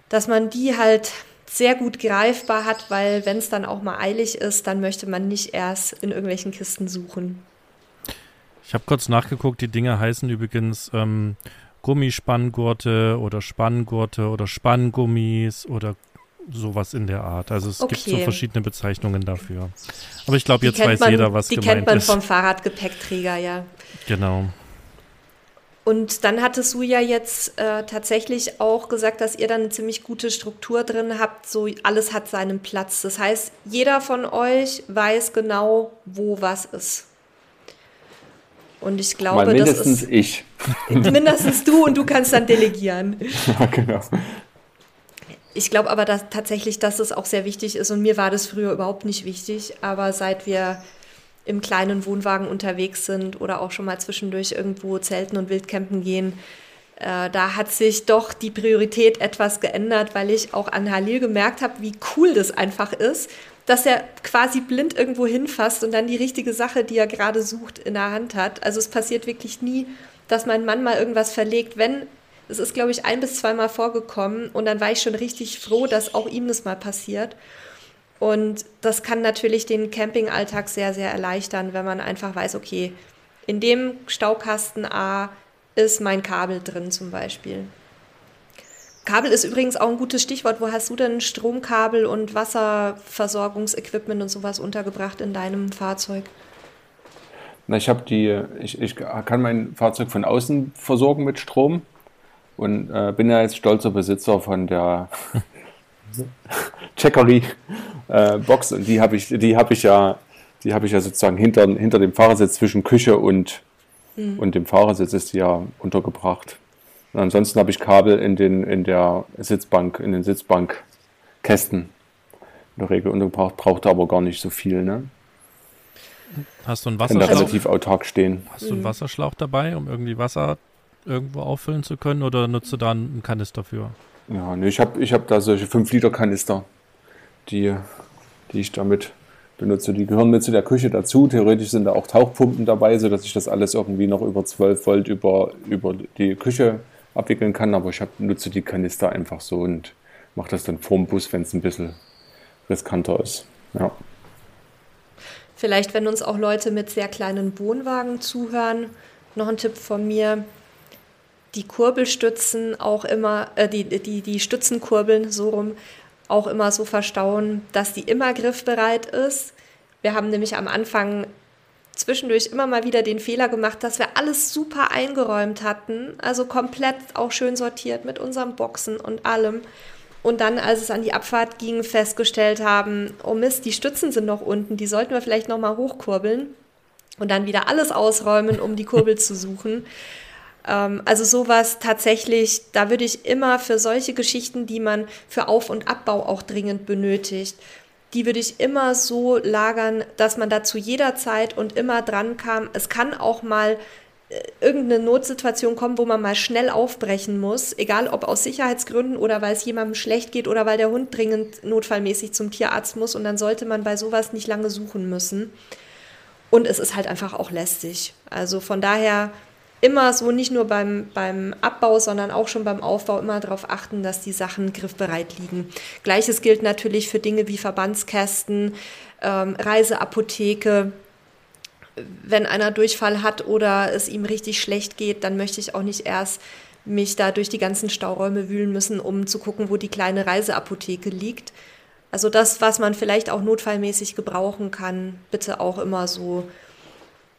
Speaker 1: dass man die halt sehr gut greifbar hat, weil wenn es dann auch mal eilig ist, dann möchte man nicht erst in irgendwelchen Kisten suchen.
Speaker 2: Ich habe kurz nachgeguckt, die Dinge heißen übrigens ähm, Gummispanngurte oder Spanngurte oder Spanngummis oder sowas in der Art. Also es okay. gibt so verschiedene Bezeichnungen dafür. Aber ich glaube, jetzt weiß
Speaker 1: man,
Speaker 2: jeder, was
Speaker 1: die
Speaker 2: gemeint
Speaker 1: ist. Die kennt
Speaker 2: man
Speaker 1: vom Fahrradgepäckträger, ja.
Speaker 2: Genau.
Speaker 1: Und dann hattest du ja jetzt äh, tatsächlich auch gesagt, dass ihr dann eine ziemlich gute Struktur drin habt, so alles hat seinen Platz. Das heißt, jeder von euch weiß genau, wo was ist. Und ich glaube,
Speaker 3: Mal mindestens das ist ich.
Speaker 1: Mindestens du und du kannst dann delegieren.
Speaker 3: Ja, genau
Speaker 1: ich glaube aber dass, tatsächlich, dass es auch sehr wichtig ist und mir war das früher überhaupt nicht wichtig, aber seit wir im kleinen Wohnwagen unterwegs sind oder auch schon mal zwischendurch irgendwo zelten und wildcampen gehen, äh, da hat sich doch die Priorität etwas geändert, weil ich auch an Halil gemerkt habe, wie cool das einfach ist, dass er quasi blind irgendwo hinfasst und dann die richtige Sache, die er gerade sucht, in der Hand hat. Also es passiert wirklich nie, dass mein Mann mal irgendwas verlegt, wenn es ist, glaube ich, ein bis zweimal vorgekommen und dann war ich schon richtig froh, dass auch ihm das mal passiert. Und das kann natürlich den Campingalltag sehr, sehr erleichtern, wenn man einfach weiß, okay, in dem Staukasten A ist mein Kabel drin zum Beispiel. Kabel ist übrigens auch ein gutes Stichwort. Wo hast du denn Stromkabel und Wasserversorgungsequipment und sowas untergebracht in deinem Fahrzeug?
Speaker 3: Na, ich habe die, ich, ich kann mein Fahrzeug von außen versorgen mit Strom und äh, bin ja jetzt stolzer Besitzer von der Checkery äh, Box und die habe ich, die habe ich ja, die habe ich ja sozusagen hinter, hinter dem Fahrersitz zwischen Küche und, mhm. und dem Fahrersitz ist die ja untergebracht. Und ansonsten habe ich Kabel in den in der Sitzbank, in den Sitzbankkästen in der Regel untergebracht, braucht aber gar nicht so viel, ne?
Speaker 2: Hast du einen Wasserschlauch?
Speaker 3: Kann da relativ autark stehen.
Speaker 2: Hast du einen Wasserschlauch dabei, um irgendwie Wasser irgendwo auffüllen zu können oder nutzt du da einen Kanister für?
Speaker 3: Ja, nee, ich habe ich hab da solche 5-Liter-Kanister, die, die ich damit benutze. Die gehören mit zu der Küche dazu. Theoretisch sind da auch Tauchpumpen dabei, sodass ich das alles irgendwie noch über 12 Volt über, über die Küche abwickeln kann. Aber ich hab, nutze die Kanister einfach so und mache das dann vorm Bus, wenn es ein bisschen riskanter ist. Ja.
Speaker 1: Vielleicht, wenn uns auch Leute mit sehr kleinen Wohnwagen zuhören, noch ein Tipp von mir die Kurbelstützen auch immer, äh, die, die, die Stützenkurbeln so rum auch immer so verstauen, dass die immer griffbereit ist. Wir haben nämlich am Anfang zwischendurch immer mal wieder den Fehler gemacht, dass wir alles super eingeräumt hatten, also komplett auch schön sortiert mit unseren Boxen und allem. Und dann, als es an die Abfahrt ging, festgestellt haben, oh Mist, die Stützen sind noch unten, die sollten wir vielleicht noch mal hochkurbeln. und dann wieder alles ausräumen, um die Kurbel zu suchen. Ähm, also sowas tatsächlich, da würde ich immer für solche Geschichten, die man für Auf- und Abbau auch dringend benötigt, die würde ich immer so lagern, dass man da zu jeder Zeit und immer dran kam. Es kann auch mal äh, irgendeine Notsituation kommen, wo man mal schnell aufbrechen muss, egal ob aus Sicherheitsgründen oder weil es jemandem schlecht geht oder weil der Hund dringend notfallmäßig zum Tierarzt muss und dann sollte man bei sowas nicht lange suchen müssen. Und es ist halt einfach auch lästig. Also von daher immer so nicht nur beim, beim Abbau, sondern auch schon beim Aufbau immer darauf achten, dass die Sachen griffbereit liegen. Gleiches gilt natürlich für Dinge wie Verbandskästen, ähm, Reiseapotheke, wenn einer Durchfall hat oder es ihm richtig schlecht geht, dann möchte ich auch nicht erst mich da durch die ganzen Stauräume wühlen müssen, um zu gucken, wo die kleine Reiseapotheke liegt. Also das, was man vielleicht auch notfallmäßig gebrauchen kann, bitte auch immer so,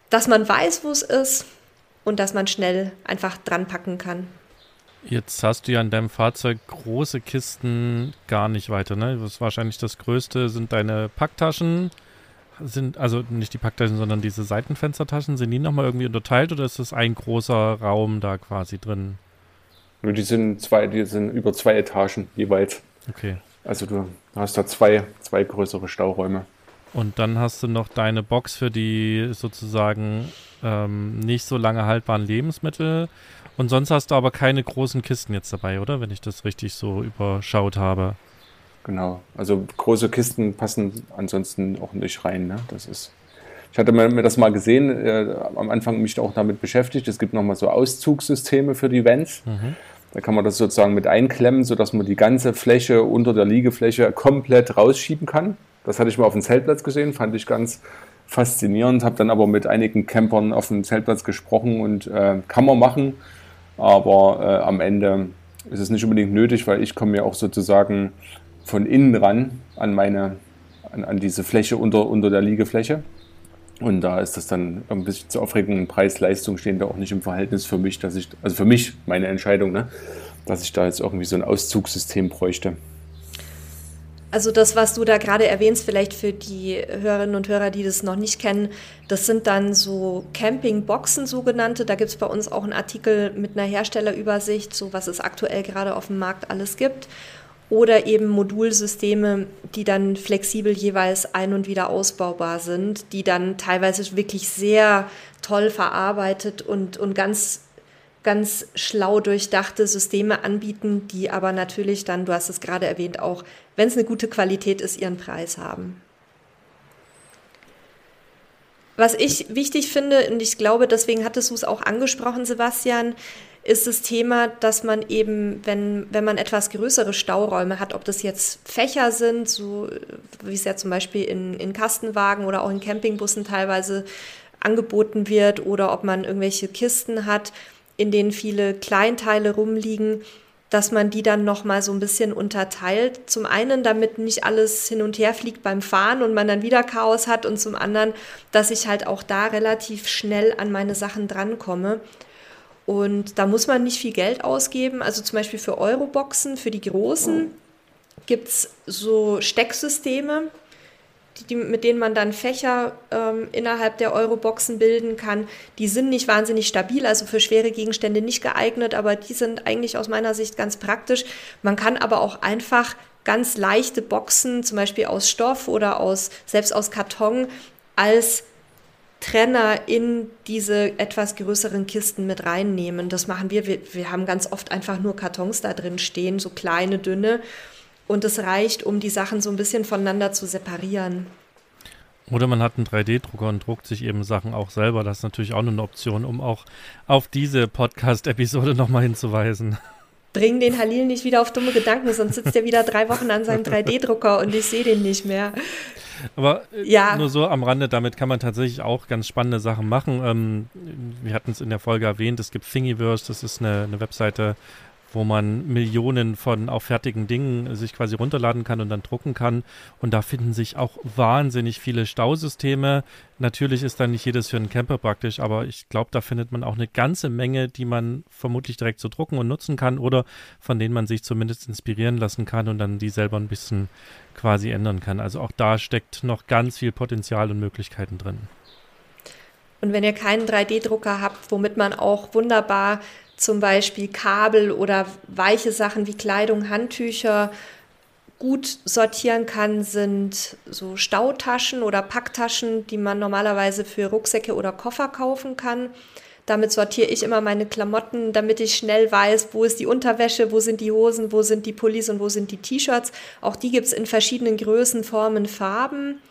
Speaker 1: dass man weiß, wo es ist und dass man schnell einfach dran packen kann.
Speaker 2: Jetzt hast du ja in deinem Fahrzeug große Kisten gar nicht weiter, ne? Das wahrscheinlich das größte sind deine Packtaschen, sind, also nicht die Packtaschen, sondern diese Seitenfenstertaschen, sind die nochmal irgendwie unterteilt oder ist das ein großer Raum da quasi drin?
Speaker 3: Die sind zwei, die sind über zwei Etagen jeweils.
Speaker 2: Okay.
Speaker 3: Also du hast da zwei, zwei größere Stauräume.
Speaker 2: Und dann hast du noch deine Box für die sozusagen ähm, nicht so lange haltbaren Lebensmittel. Und sonst hast du aber keine großen Kisten jetzt dabei, oder? Wenn ich das richtig so überschaut habe.
Speaker 3: Genau. Also große Kisten passen ansonsten auch nicht rein. Ne? Das ist. Ich hatte mir das mal gesehen, äh, am Anfang mich auch damit beschäftigt. Es gibt nochmal so Auszugssysteme für die Vents. Mhm. Da kann man das sozusagen mit einklemmen, sodass man die ganze Fläche unter der Liegefläche komplett rausschieben kann. Das hatte ich mal auf dem Zeltplatz gesehen, fand ich ganz faszinierend. Habe dann aber mit einigen Campern auf dem Zeltplatz gesprochen und äh, kann man machen, aber äh, am Ende ist es nicht unbedingt nötig, weil ich komme ja auch sozusagen von innen ran an meine, an, an diese Fläche unter, unter der Liegefläche. Und da ist das dann ein bisschen zu Aufregung. Preis-Leistung stehen da auch nicht im Verhältnis für mich, dass ich, also für mich meine Entscheidung, ne, dass ich da jetzt irgendwie so ein Auszugssystem bräuchte.
Speaker 1: Also das, was du da gerade erwähnst, vielleicht für die Hörerinnen und Hörer, die das noch nicht kennen, das sind dann so Campingboxen sogenannte. Da gibt es bei uns auch einen Artikel mit einer Herstellerübersicht, so was es aktuell gerade auf dem Markt alles gibt oder eben Modulsysteme, die dann flexibel jeweils ein- und wieder ausbaubar sind, die dann teilweise wirklich sehr toll verarbeitet und, und ganz, ganz schlau durchdachte Systeme anbieten, die aber natürlich dann, du hast es gerade erwähnt, auch, wenn es eine gute Qualität ist, ihren Preis haben. Was ich wichtig finde, und ich glaube, deswegen hattest du es auch angesprochen, Sebastian, ist das Thema, dass man eben, wenn, wenn man etwas größere Stauräume hat, ob das jetzt Fächer sind, so wie es ja zum Beispiel in, in Kastenwagen oder auch in Campingbussen teilweise angeboten wird, oder ob man irgendwelche Kisten hat, in denen viele Kleinteile rumliegen, dass man die dann nochmal so ein bisschen unterteilt. Zum einen, damit nicht alles hin und her fliegt beim Fahren und man dann wieder Chaos hat und zum anderen, dass ich halt auch da relativ schnell an meine Sachen drankomme. Und da muss man nicht viel Geld ausgeben. Also zum Beispiel für Euroboxen, für die großen, gibt es so Stecksysteme, die, mit denen man dann Fächer ähm, innerhalb der Euroboxen bilden kann. Die sind nicht wahnsinnig stabil, also für schwere Gegenstände nicht geeignet, aber die sind eigentlich aus meiner Sicht ganz praktisch. Man kann aber auch einfach ganz leichte Boxen, zum Beispiel aus Stoff oder aus, selbst aus Karton, als Trenner in diese etwas größeren Kisten mit reinnehmen. Das machen wir. wir. Wir haben ganz oft einfach nur Kartons da drin stehen, so kleine, dünne. Und es reicht, um die Sachen so ein bisschen voneinander zu separieren.
Speaker 2: Oder man hat einen 3D-Drucker und druckt sich eben Sachen auch selber. Das ist natürlich auch eine Option, um auch auf diese Podcast-Episode nochmal hinzuweisen.
Speaker 1: Bring den Halil nicht wieder auf dumme Gedanken, sonst sitzt er wieder drei Wochen an seinem 3D-Drucker und ich sehe den nicht mehr.
Speaker 2: Aber äh, ja. nur so am Rande, damit kann man tatsächlich auch ganz spannende Sachen machen. Ähm, wir hatten es in der Folge erwähnt, es gibt Thingiverse, das ist eine, eine Webseite, wo man Millionen von auch fertigen Dingen sich quasi runterladen kann und dann drucken kann. Und da finden sich auch wahnsinnig viele Stausysteme. Natürlich ist da nicht jedes für einen Camper praktisch, aber ich glaube, da findet man auch eine ganze Menge, die man vermutlich direkt so drucken und nutzen kann oder von denen man sich zumindest inspirieren lassen kann und dann die selber ein bisschen quasi ändern kann. Also auch da steckt noch ganz viel Potenzial und Möglichkeiten drin.
Speaker 1: Und wenn ihr keinen 3D-Drucker habt, womit man auch wunderbar zum Beispiel Kabel oder weiche Sachen wie Kleidung, Handtücher gut sortieren kann, sind so Stautaschen oder Packtaschen, die man normalerweise für Rucksäcke oder Koffer kaufen kann. Damit sortiere ich immer meine Klamotten, damit ich schnell weiß, wo ist die Unterwäsche, wo sind die Hosen, wo sind die Pullis und wo sind die T-Shirts. Auch die gibt es in verschiedenen Größen, Formen, Farben.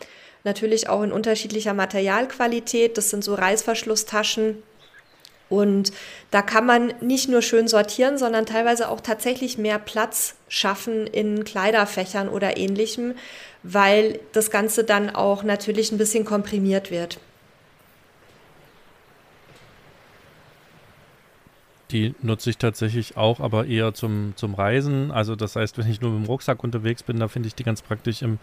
Speaker 1: Natürlich auch in unterschiedlicher Materialqualität. Das sind so Reißverschlusstaschen und da kann man nicht nur schön sortieren, sondern teilweise auch tatsächlich mehr Platz schaffen in Kleiderfächern oder ähnlichem, weil das Ganze dann auch natürlich ein bisschen komprimiert wird.
Speaker 2: Die nutze ich tatsächlich auch, aber eher zum, zum Reisen. Also das heißt, wenn ich nur mit dem Rucksack unterwegs bin, da finde ich die ganz praktisch. Im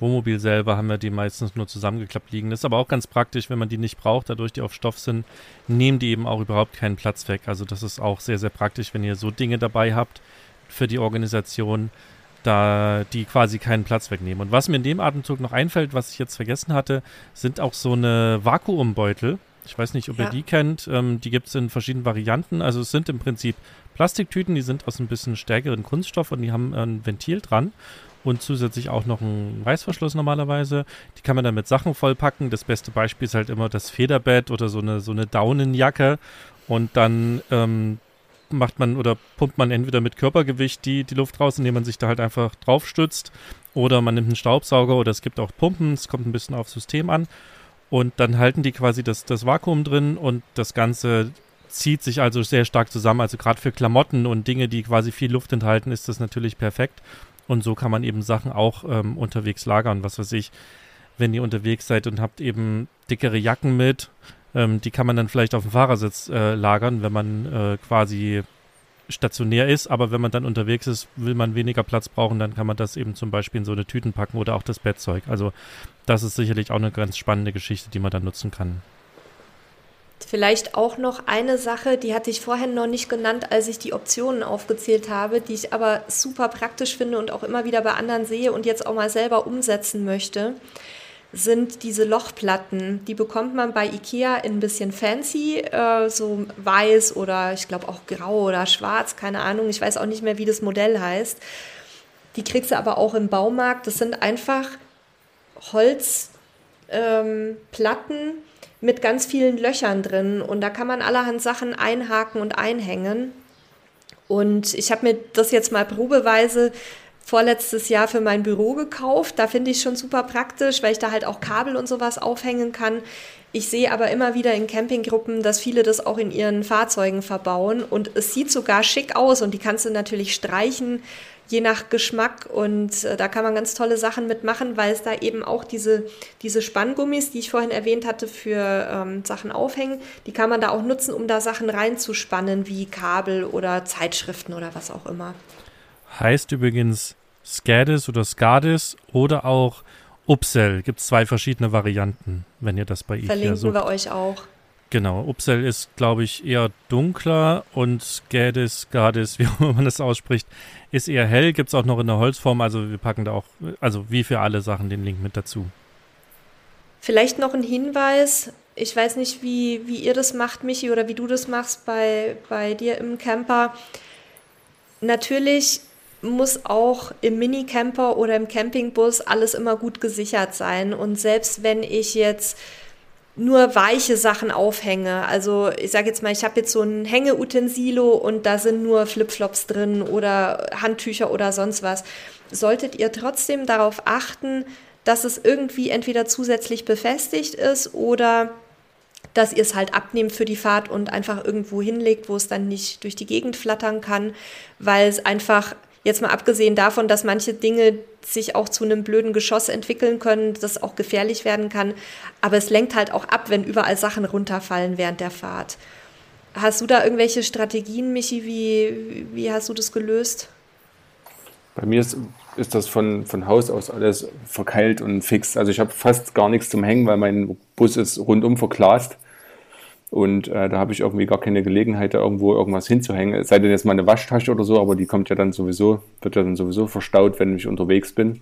Speaker 2: Wohnmobil selber haben wir die meistens nur zusammengeklappt liegen. Das ist aber auch ganz praktisch, wenn man die nicht braucht, dadurch die auf Stoff sind, nehmen die eben auch überhaupt keinen Platz weg. Also das ist auch sehr, sehr praktisch, wenn ihr so Dinge dabei habt für die Organisation, da die quasi keinen Platz wegnehmen. Und was mir in dem Atemzug noch einfällt, was ich jetzt vergessen hatte, sind auch so eine Vakuumbeutel ich weiß nicht, ob ja. ihr die kennt. Ähm, die gibt es in verschiedenen Varianten. Also es sind im Prinzip Plastiktüten, die sind aus ein bisschen stärkeren Kunststoff und die haben ein Ventil dran und zusätzlich auch noch einen Reißverschluss normalerweise. Die kann man dann mit Sachen vollpacken. Das beste Beispiel ist halt immer das Federbett oder so eine, so eine Daunenjacke. Und dann ähm, macht man oder pumpt man entweder mit Körpergewicht die, die Luft raus, indem man sich da halt einfach drauf stützt. Oder man nimmt einen Staubsauger oder es gibt auch Pumpen. Es kommt ein bisschen aufs System an. Und dann halten die quasi das, das Vakuum drin und das Ganze zieht sich also sehr stark zusammen. Also gerade für Klamotten und Dinge, die quasi viel Luft enthalten, ist das natürlich perfekt. Und so kann man eben Sachen auch ähm, unterwegs lagern. Was weiß ich, wenn ihr unterwegs seid und habt eben dickere Jacken mit, ähm, die kann man dann vielleicht auf dem Fahrersitz äh, lagern, wenn man äh, quasi stationär ist, aber wenn man dann unterwegs ist, will man weniger Platz brauchen, dann kann man das eben zum Beispiel in so eine Tüten packen oder auch das Bettzeug. Also das ist sicherlich auch eine ganz spannende Geschichte, die man dann nutzen kann.
Speaker 1: Vielleicht auch noch eine Sache, die hatte ich vorhin noch nicht genannt, als ich die Optionen aufgezählt habe, die ich aber super praktisch finde und auch immer wieder bei anderen sehe und jetzt auch mal selber umsetzen möchte sind diese Lochplatten. Die bekommt man bei Ikea in ein bisschen fancy, äh, so weiß oder ich glaube auch grau oder schwarz, keine Ahnung. Ich weiß auch nicht mehr, wie das Modell heißt. Die kriegst du aber auch im Baumarkt. Das sind einfach Holzplatten ähm, mit ganz vielen Löchern drin und da kann man allerhand Sachen einhaken und einhängen. Und ich habe mir das jetzt mal probeweise vorletztes Jahr für mein Büro gekauft. Da finde ich schon super praktisch, weil ich da halt auch Kabel und sowas aufhängen kann. Ich sehe aber immer wieder in Campinggruppen, dass viele das auch in ihren Fahrzeugen verbauen und es sieht sogar schick aus und die kannst du natürlich streichen, je nach Geschmack und äh, da kann man ganz tolle Sachen mitmachen, weil es da eben auch diese, diese Spanngummis, die ich vorhin erwähnt hatte, für ähm, Sachen aufhängen, die kann man da auch nutzen, um da Sachen reinzuspannen, wie Kabel oder Zeitschriften oder was auch immer.
Speaker 2: Heißt übrigens Skadis oder Skadis oder auch Upsell. Gibt es zwei verschiedene Varianten, wenn ihr das bei Ikea
Speaker 1: Verlinken sucht. wir euch auch.
Speaker 2: Genau, Upsell ist, glaube ich, eher dunkler und Skadis, Skadis, wie auch immer man das ausspricht, ist eher hell. Gibt es auch noch in der Holzform. Also wir packen da auch, also wie für alle Sachen, den Link mit dazu.
Speaker 1: Vielleicht noch ein Hinweis. Ich weiß nicht, wie, wie ihr das macht, Michi, oder wie du das machst bei, bei dir im Camper. Natürlich muss auch im Minicamper oder im Campingbus alles immer gut gesichert sein. Und selbst wenn ich jetzt nur weiche Sachen aufhänge. Also ich sage jetzt mal, ich habe jetzt so ein Hängeutensilo und da sind nur Flipflops drin oder Handtücher oder sonst was. Solltet ihr trotzdem darauf achten, dass es irgendwie entweder zusätzlich befestigt ist oder dass ihr es halt abnehmt für die Fahrt und einfach irgendwo hinlegt, wo es dann nicht durch die Gegend flattern kann, weil es einfach Jetzt mal abgesehen davon, dass manche Dinge sich auch zu einem blöden Geschoss entwickeln können, das auch gefährlich werden kann. Aber es lenkt halt auch ab, wenn überall Sachen runterfallen während der Fahrt. Hast du da irgendwelche Strategien, Michi? Wie, wie hast du das gelöst?
Speaker 3: Bei mir ist, ist das von, von Haus aus alles verkeilt und fix. Also ich habe fast gar nichts zum Hängen, weil mein Bus ist rundum verglast. Und äh, da habe ich irgendwie gar keine Gelegenheit, da irgendwo irgendwas hinzuhängen. Es sei denn jetzt mal eine Waschtasche oder so, aber die kommt ja dann sowieso, wird ja dann sowieso verstaut, wenn ich unterwegs bin.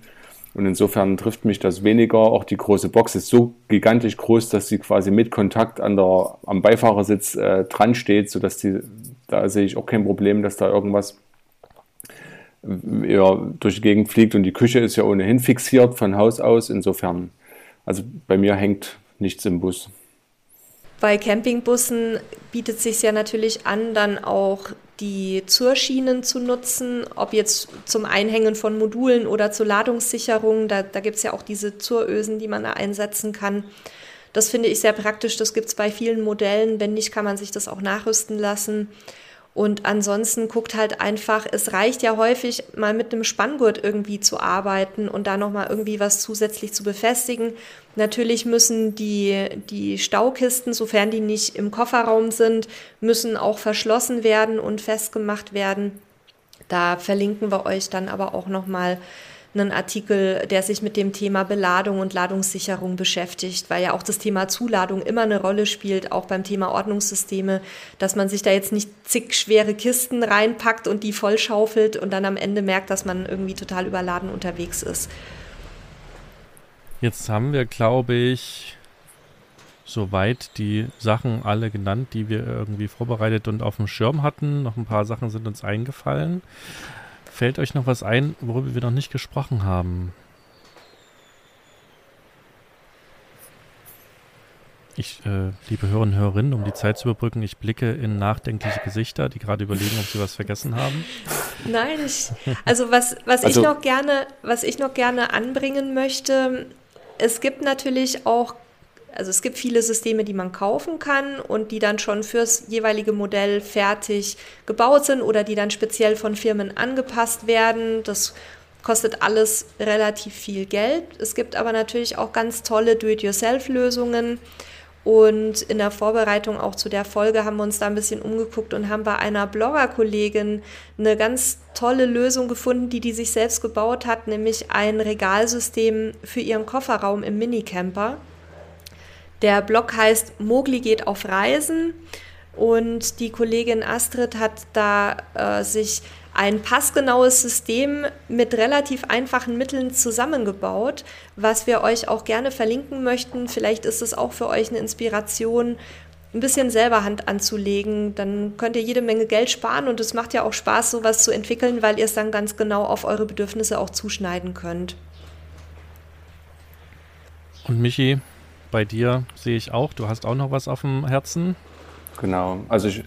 Speaker 3: Und insofern trifft mich das weniger. Auch die große Box ist so gigantisch groß, dass sie quasi mit Kontakt an der, am Beifahrersitz äh, dran steht, sodass die, da sehe ich auch kein Problem, dass da irgendwas ja, durch die Gegend fliegt. Und die Küche ist ja ohnehin fixiert von Haus aus. Insofern, also bei mir hängt nichts im Bus.
Speaker 1: Bei Campingbussen bietet sich ja natürlich an, dann auch die Zurschienen zu nutzen, ob jetzt zum Einhängen von Modulen oder zur Ladungssicherung. Da, da gibt es ja auch diese Zurösen, die man da einsetzen kann. Das finde ich sehr praktisch. Das gibt es bei vielen Modellen. Wenn nicht, kann man sich das auch nachrüsten lassen. Und ansonsten guckt halt einfach, es reicht ja häufig mal mit einem Spanngurt irgendwie zu arbeiten und da nochmal irgendwie was zusätzlich zu befestigen. Natürlich müssen die, die Staukisten, sofern die nicht im Kofferraum sind, müssen auch verschlossen werden und festgemacht werden. Da verlinken wir euch dann aber auch nochmal mal einen Artikel, der sich mit dem Thema Beladung und Ladungssicherung beschäftigt, weil ja auch das Thema Zuladung immer eine Rolle spielt, auch beim Thema Ordnungssysteme, dass man sich da jetzt nicht zig schwere Kisten reinpackt und die vollschaufelt und dann am Ende merkt, dass man irgendwie total überladen unterwegs ist.
Speaker 2: Jetzt haben wir, glaube ich, soweit die Sachen alle genannt, die wir irgendwie vorbereitet und auf dem Schirm hatten. Noch ein paar Sachen sind uns eingefallen. Fällt euch noch was ein, worüber wir noch nicht gesprochen haben? Ich, äh, liebe Hörerinnen und Hörerinnen, um die Zeit zu überbrücken, ich blicke in nachdenkliche Gesichter, die gerade überlegen, ob sie was vergessen haben.
Speaker 1: Nein, ich, also was, was also, ich noch gerne, was ich noch gerne anbringen möchte, es gibt natürlich auch also es gibt viele Systeme, die man kaufen kann und die dann schon fürs jeweilige Modell fertig gebaut sind oder die dann speziell von Firmen angepasst werden. Das kostet alles relativ viel Geld. Es gibt aber natürlich auch ganz tolle Do-it-yourself-Lösungen. Und in der Vorbereitung auch zu der Folge haben wir uns da ein bisschen umgeguckt und haben bei einer Blogger-Kollegin eine ganz tolle Lösung gefunden, die die sich selbst gebaut hat, nämlich ein Regalsystem für ihren Kofferraum im Minicamper. Der Blog heißt Mogli geht auf Reisen und die Kollegin Astrid hat da äh, sich ein passgenaues System mit relativ einfachen Mitteln zusammengebaut, was wir euch auch gerne verlinken möchten. Vielleicht ist es auch für euch eine Inspiration, ein bisschen selber Hand anzulegen. Dann könnt ihr jede Menge Geld sparen und es macht ja auch Spaß, sowas zu entwickeln, weil ihr es dann ganz genau auf eure Bedürfnisse auch zuschneiden könnt.
Speaker 2: Und Michi, bei dir sehe ich auch, du hast auch noch was auf dem Herzen.
Speaker 3: Genau, also ich,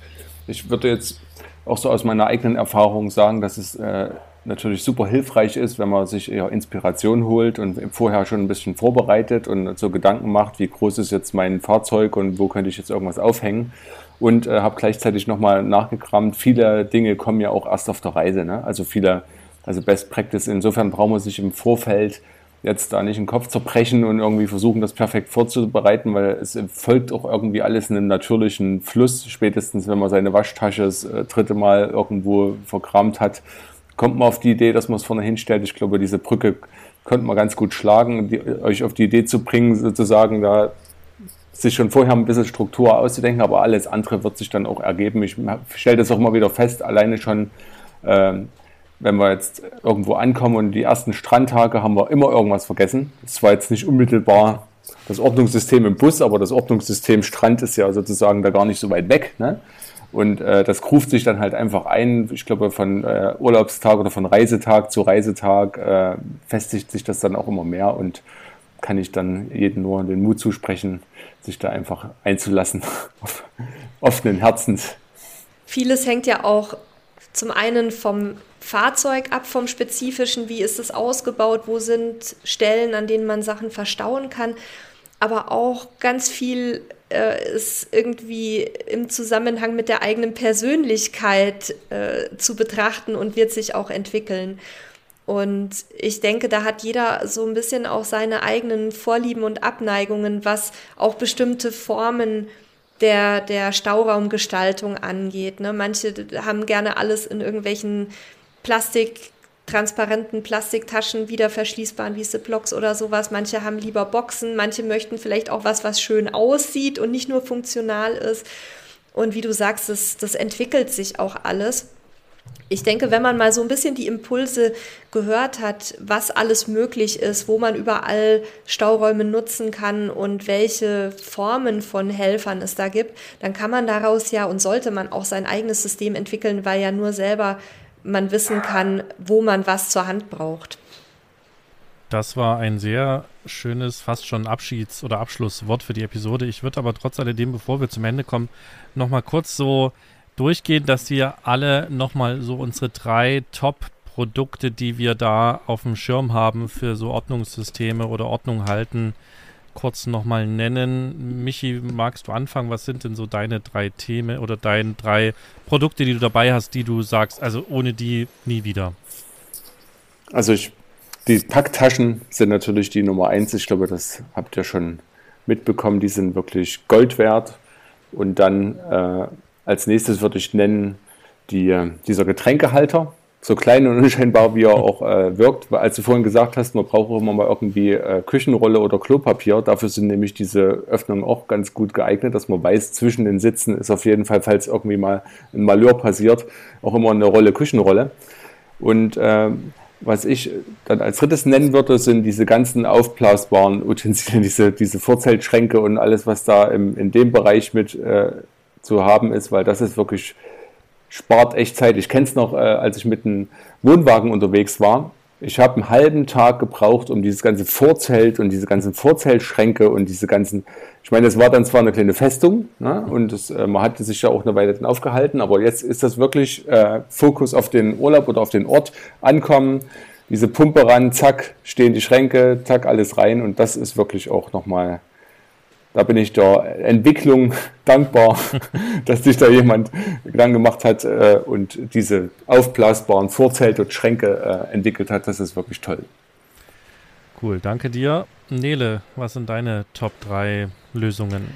Speaker 3: ich würde jetzt auch so aus meiner eigenen Erfahrung sagen, dass es äh, natürlich super hilfreich ist, wenn man sich eher Inspiration holt und vorher schon ein bisschen vorbereitet und so Gedanken macht, wie groß ist jetzt mein Fahrzeug und wo könnte ich jetzt irgendwas aufhängen. Und äh, habe gleichzeitig nochmal nachgekramt, viele Dinge kommen ja auch erst auf der Reise. Ne? Also viele, also Best Practice, insofern braucht man sich im Vorfeld jetzt da nicht den Kopf zerbrechen und irgendwie versuchen, das perfekt vorzubereiten, weil es folgt auch irgendwie alles einem natürlichen Fluss. Spätestens, wenn man seine Waschtasche das äh, dritte Mal irgendwo verkramt hat, kommt man auf die Idee, dass man es vorne hinstellt. Ich glaube, diese Brücke könnte man ganz gut schlagen, die, euch auf die Idee zu bringen, sozusagen da sich schon vorher ein bisschen Struktur auszudenken, aber alles andere wird sich dann auch ergeben. Ich stelle das auch mal wieder fest, alleine schon ähm, wenn wir jetzt irgendwo ankommen und die ersten Strandtage haben wir immer irgendwas vergessen. Das war jetzt nicht unmittelbar das Ordnungssystem im Bus, aber das Ordnungssystem Strand ist ja sozusagen da gar nicht so weit weg. Ne? Und äh, das ruft sich dann halt einfach ein. Ich glaube, von äh, Urlaubstag oder von Reisetag zu Reisetag äh, festigt sich das dann auch immer mehr und kann ich dann jedem nur den Mut zusprechen, sich da einfach einzulassen, offenen Herzens.
Speaker 1: Vieles hängt ja auch zum einen vom Fahrzeug ab, vom spezifischen, wie ist es ausgebaut, wo sind Stellen, an denen man Sachen verstauen kann, aber auch ganz viel äh, ist irgendwie im Zusammenhang mit der eigenen Persönlichkeit äh, zu betrachten und wird sich auch entwickeln. Und ich denke, da hat jeder so ein bisschen auch seine eigenen Vorlieben und Abneigungen, was auch bestimmte Formen der, der Stauraumgestaltung angeht. Ne? Manche haben gerne alles in irgendwelchen Plastik, transparenten Plastiktaschen, wieder verschließbaren wie Ziplocs oder sowas. Manche haben lieber Boxen, manche möchten vielleicht auch was, was schön aussieht und nicht nur funktional ist. Und wie du sagst, das, das entwickelt sich auch alles. ich denke, wenn man mal so ein bisschen die Impulse gehört hat, was alles möglich ist, wo man überall Stauräume nutzen kann und welche Formen von Helfern es da gibt, dann kann man daraus ja und sollte man auch sein eigenes System entwickeln, weil ja nur selber man wissen kann, wo man was zur Hand braucht.
Speaker 2: Das war ein sehr schönes, fast schon Abschieds- oder Abschlusswort für die Episode. Ich würde aber trotz alledem, bevor wir zum Ende kommen, nochmal kurz so durchgehen, dass wir alle nochmal so unsere drei Top-Produkte, die wir da auf dem Schirm haben für so Ordnungssysteme oder Ordnung halten, kurz nochmal nennen. Michi, magst du anfangen? Was sind denn so deine drei Themen oder deine drei Produkte, die du dabei hast, die du sagst, also ohne die nie wieder?
Speaker 3: Also ich, die Packtaschen sind natürlich die Nummer eins. Ich glaube, das habt ihr schon mitbekommen. Die sind wirklich Gold wert. Und dann äh, als nächstes würde ich nennen die, äh, dieser Getränkehalter, so klein und unscheinbar wie er auch äh, wirkt. Als du vorhin gesagt hast, man braucht immer mal irgendwie äh, Küchenrolle oder Klopapier, dafür sind nämlich diese Öffnungen auch ganz gut geeignet, dass man weiß, zwischen den Sitzen ist auf jeden Fall, falls irgendwie mal ein Malheur passiert, auch immer eine Rolle Küchenrolle. Und äh, was ich dann als drittes nennen würde, sind diese ganzen aufblasbaren Utensilien, diese, diese Vorzeltschränke und alles, was da im, in dem Bereich mit äh, zu haben ist, weil das ist wirklich, spart echt Zeit. Ich kenne es noch, äh, als ich mit einem Wohnwagen unterwegs war. Ich habe einen halben Tag gebraucht, um dieses ganze Vorzelt und diese ganzen Vorzeltschränke und diese ganzen, ich meine, es war dann zwar eine kleine Festung ne, und das, äh, man hatte sich ja auch eine Weile dann aufgehalten, aber jetzt ist das wirklich äh, Fokus auf den Urlaub oder auf den Ort, ankommen, diese Pumpe ran, zack, stehen die Schränke, zack, alles rein und das ist wirklich auch nochmal da bin ich der Entwicklung dankbar, dass sich da jemand Gedanken gemacht hat äh, und diese aufblasbaren Vorzelte und Schränke äh, entwickelt hat. Das ist wirklich toll.
Speaker 2: Cool, danke dir. Nele, was sind deine Top 3 Lösungen?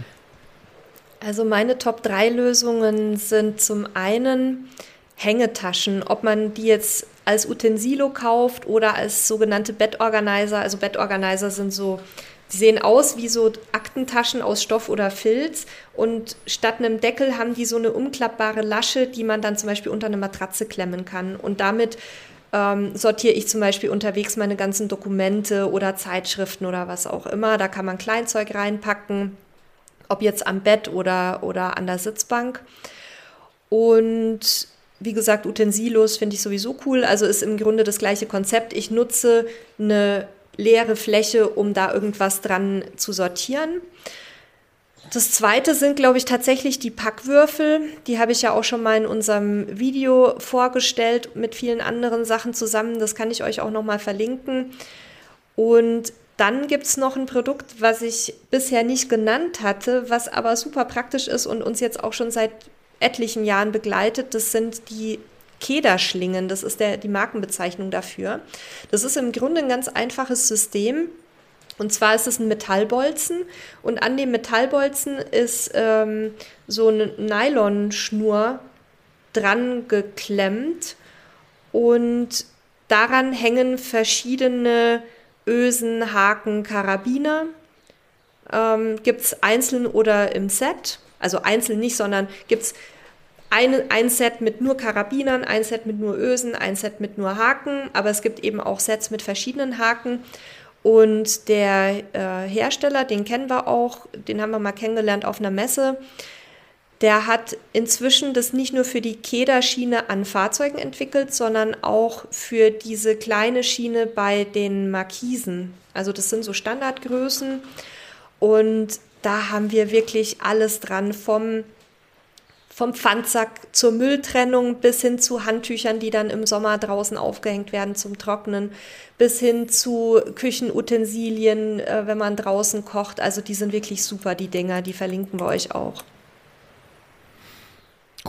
Speaker 1: Also meine Top 3 Lösungen sind zum einen Hängetaschen, ob man die jetzt als Utensilo kauft oder als sogenannte Bettorganizer. Also Bettorganizer sind so die sehen aus wie so Aktentaschen aus Stoff oder Filz und statt einem Deckel haben die so eine umklappbare Lasche, die man dann zum Beispiel unter eine Matratze klemmen kann. Und damit ähm, sortiere ich zum Beispiel unterwegs meine ganzen Dokumente oder Zeitschriften oder was auch immer. Da kann man Kleinzeug reinpacken, ob jetzt am Bett oder, oder an der Sitzbank. Und wie gesagt, Utensilos finde ich sowieso cool. Also ist im Grunde das gleiche Konzept. Ich nutze eine leere Fläche, um da irgendwas dran zu sortieren. Das zweite sind, glaube ich, tatsächlich die Packwürfel. Die habe ich ja auch schon mal in unserem Video vorgestellt mit vielen anderen Sachen zusammen. Das kann ich euch auch noch mal verlinken. Und dann gibt es noch ein Produkt, was ich bisher nicht genannt hatte, was aber super praktisch ist und uns jetzt auch schon seit etlichen Jahren begleitet. Das sind die Kederschlingen, das ist der, die Markenbezeichnung dafür. Das ist im Grunde ein ganz einfaches System. Und zwar ist es ein Metallbolzen und an dem Metallbolzen ist ähm, so eine Nylonschnur dran geklemmt und daran hängen verschiedene Ösen, Haken, Karabiner. Ähm, gibt es einzeln oder im Set. Also einzeln nicht, sondern gibt es ein, ein Set mit nur Karabinern, ein Set mit nur Ösen, ein Set mit nur Haken, aber es gibt eben auch Sets mit verschiedenen Haken. Und der äh, Hersteller, den kennen wir auch, den haben wir mal kennengelernt auf einer Messe, der hat inzwischen das nicht nur für die Kederschiene an Fahrzeugen entwickelt, sondern auch für diese kleine Schiene bei den Markisen. Also das sind so Standardgrößen und da haben wir wirklich alles dran vom vom Pfandsack zur Mülltrennung bis hin zu Handtüchern, die dann im Sommer draußen aufgehängt werden zum Trocknen, bis hin zu Küchenutensilien, äh, wenn man draußen kocht. Also die sind wirklich super, die Dinger, die verlinken wir euch auch.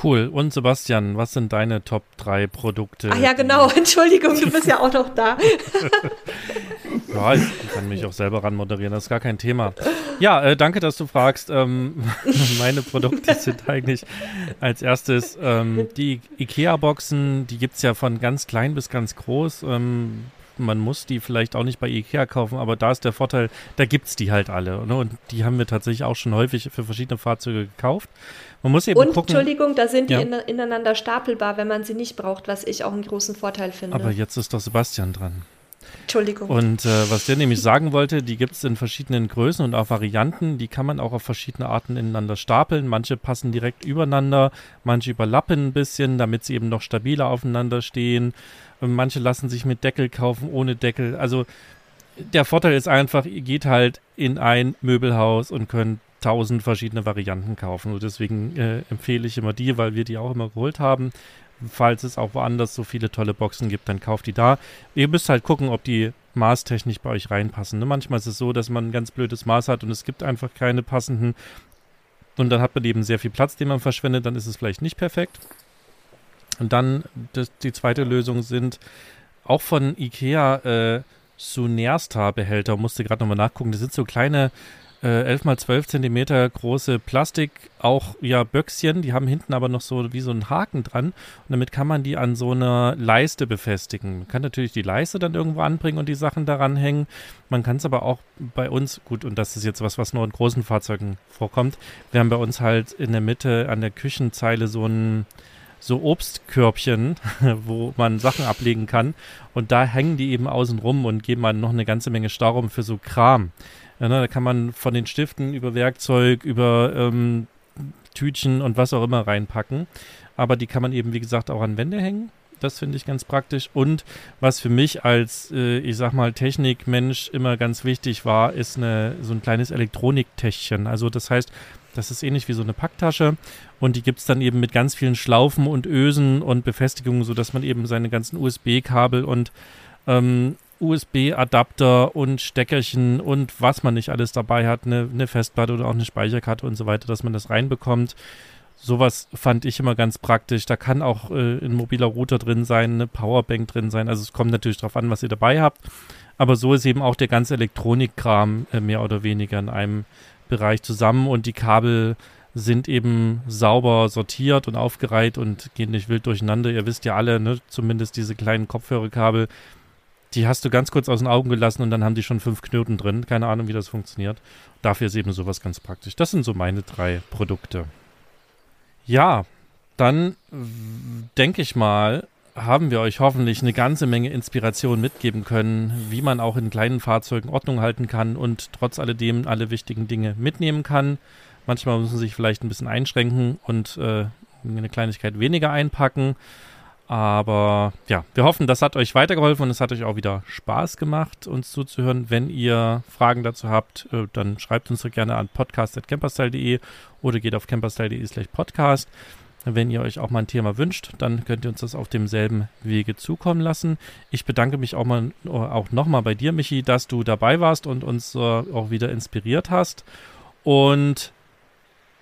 Speaker 2: Cool. Und Sebastian, was sind deine Top 3 Produkte?
Speaker 1: Ach ja, genau. Entschuldigung, du bist ja auch noch da.
Speaker 2: ja, ich kann mich auch selber ran moderieren, das ist gar kein Thema. Ja, äh, danke, dass du fragst. Ähm, meine Produkte sind eigentlich als erstes ähm, die IKEA-Boxen, die gibt es ja von ganz klein bis ganz groß. Ähm, man muss die vielleicht auch nicht bei Ikea kaufen, aber da ist der Vorteil, da gibt es die halt alle. Ne? Und die haben wir tatsächlich auch schon häufig für verschiedene Fahrzeuge gekauft. Man muss eben
Speaker 1: Und,
Speaker 2: gucken.
Speaker 1: Entschuldigung, da sind die in, ineinander stapelbar, wenn man sie nicht braucht, was ich auch einen großen Vorteil finde.
Speaker 2: Aber jetzt ist doch Sebastian dran.
Speaker 1: Entschuldigung.
Speaker 2: Und äh, was der nämlich sagen wollte, die gibt es in verschiedenen Größen und auch Varianten. Die kann man auch auf verschiedene Arten ineinander stapeln. Manche passen direkt übereinander, manche überlappen ein bisschen, damit sie eben noch stabiler aufeinander stehen. Und manche lassen sich mit Deckel kaufen, ohne Deckel. Also der Vorteil ist einfach, ihr geht halt in ein Möbelhaus und könnt tausend verschiedene Varianten kaufen. Und deswegen äh, empfehle ich immer die, weil wir die auch immer geholt haben falls es auch woanders so viele tolle Boxen gibt, dann kauft die da. Ihr müsst halt gucken, ob die maßtechnisch bei euch reinpassen. Ne? Manchmal ist es so, dass man ein ganz blödes Maß hat und es gibt einfach keine passenden. Und dann hat man eben sehr viel Platz, den man verschwendet, dann ist es vielleicht nicht perfekt. Und dann das, die zweite Lösung sind auch von Ikea äh, Sunersta-Behälter, musste gerade nochmal nachgucken. Das sind so kleine äh, 11 mal 12 Zentimeter große Plastik, auch ja Böckschen, die haben hinten aber noch so wie so einen Haken dran und damit kann man die an so einer Leiste befestigen. Man kann natürlich die Leiste dann irgendwo anbringen und die Sachen daran hängen. Man kann es aber auch bei uns, gut, und das ist jetzt was, was nur in großen Fahrzeugen vorkommt, wir haben bei uns halt in der Mitte an der Küchenzeile so ein so Obstkörbchen, wo man Sachen ablegen kann. Und da hängen die eben außen rum und geben man noch eine ganze Menge Stauraum für so Kram. Ja, ne, da kann man von den Stiften über Werkzeug, über ähm, Tütchen und was auch immer reinpacken. Aber die kann man eben, wie gesagt, auch an Wände hängen. Das finde ich ganz praktisch. Und was für mich als, äh, ich sag mal, Technikmensch immer ganz wichtig war, ist eine, so ein kleines Elektroniktäschchen. Also das heißt, das ist ähnlich wie so eine Packtasche und die gibt es dann eben mit ganz vielen Schlaufen und Ösen und Befestigungen, sodass man eben seine ganzen USB-Kabel und ähm, USB-Adapter und Steckerchen und was man nicht alles dabei hat, eine, eine Festplatte oder auch eine Speicherkarte und so weiter, dass man das reinbekommt. Sowas fand ich immer ganz praktisch. Da kann auch äh, ein mobiler Router drin sein, eine Powerbank drin sein. Also es kommt natürlich darauf an, was ihr dabei habt. Aber so ist eben auch der ganze Elektronikkram äh, mehr oder weniger in einem Bereich zusammen und die Kabel sind eben sauber sortiert und aufgereiht und gehen nicht wild durcheinander. Ihr wisst ja alle, ne, zumindest diese kleinen Kopfhörerkabel, die hast du ganz kurz aus den Augen gelassen und dann haben die schon fünf Knoten drin. Keine Ahnung, wie das funktioniert. Dafür ist eben sowas ganz praktisch. Das sind so meine drei Produkte. Ja, dann denke ich mal, haben wir euch hoffentlich eine ganze Menge Inspiration mitgeben können, wie man auch in kleinen Fahrzeugen Ordnung halten kann und trotz alledem alle wichtigen Dinge mitnehmen kann. Manchmal muss man sich vielleicht ein bisschen einschränken und äh, eine Kleinigkeit weniger einpacken. Aber ja, wir hoffen, das hat euch weitergeholfen und es hat euch auch wieder Spaß gemacht, uns zuzuhören. Wenn ihr Fragen dazu habt, äh, dann schreibt uns gerne an podcast.camperstyle.de oder geht auf camperstyle.de slash podcast. Wenn ihr euch auch mal ein Thema wünscht, dann könnt ihr uns das auf demselben Wege zukommen lassen. Ich bedanke mich auch, mal, auch nochmal bei dir, Michi, dass du dabei warst und uns äh, auch wieder inspiriert hast. Und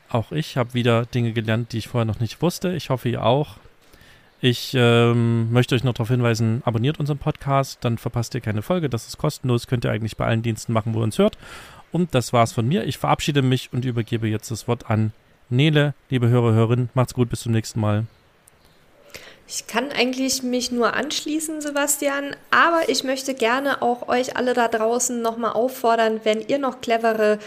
Speaker 2: auch ich habe wieder Dinge gelernt, die ich vorher noch nicht wusste. Ich hoffe, ihr auch. Ich ähm, möchte euch noch darauf hinweisen, abonniert unseren Podcast, dann verpasst ihr keine Folge. Das ist kostenlos, könnt ihr eigentlich bei allen Diensten machen, wo ihr uns hört. Und das war's von mir. Ich verabschiede mich und übergebe jetzt das Wort an Nele. Liebe Hörer, Hörerinnen, macht's gut, bis zum nächsten Mal.
Speaker 1: Ich kann eigentlich mich nur anschließen, Sebastian, aber ich möchte gerne auch euch alle da draußen nochmal auffordern, wenn ihr noch clevere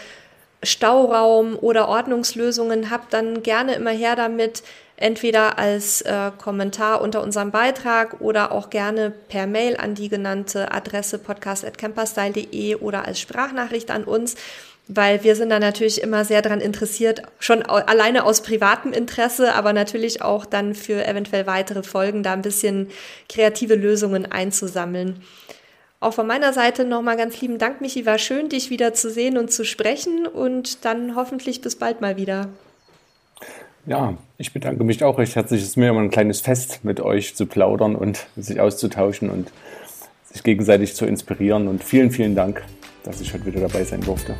Speaker 1: Stauraum- oder Ordnungslösungen habt, dann gerne immer her damit entweder als äh, Kommentar unter unserem Beitrag oder auch gerne per Mail an die genannte Adresse podcast.camperstyle.de oder als Sprachnachricht an uns, weil wir sind da natürlich immer sehr daran interessiert, schon alleine aus privatem Interesse, aber natürlich auch dann für eventuell weitere Folgen da ein bisschen kreative Lösungen einzusammeln. Auch von meiner Seite nochmal ganz lieben Dank, Michi. War schön, dich wieder zu sehen und zu sprechen und dann hoffentlich bis bald mal wieder.
Speaker 3: Ja, ich bedanke mich auch recht herzlich. Es ist mir immer ein kleines Fest, mit euch zu plaudern und sich auszutauschen und sich gegenseitig zu inspirieren. Und vielen, vielen Dank, dass ich heute wieder dabei sein durfte.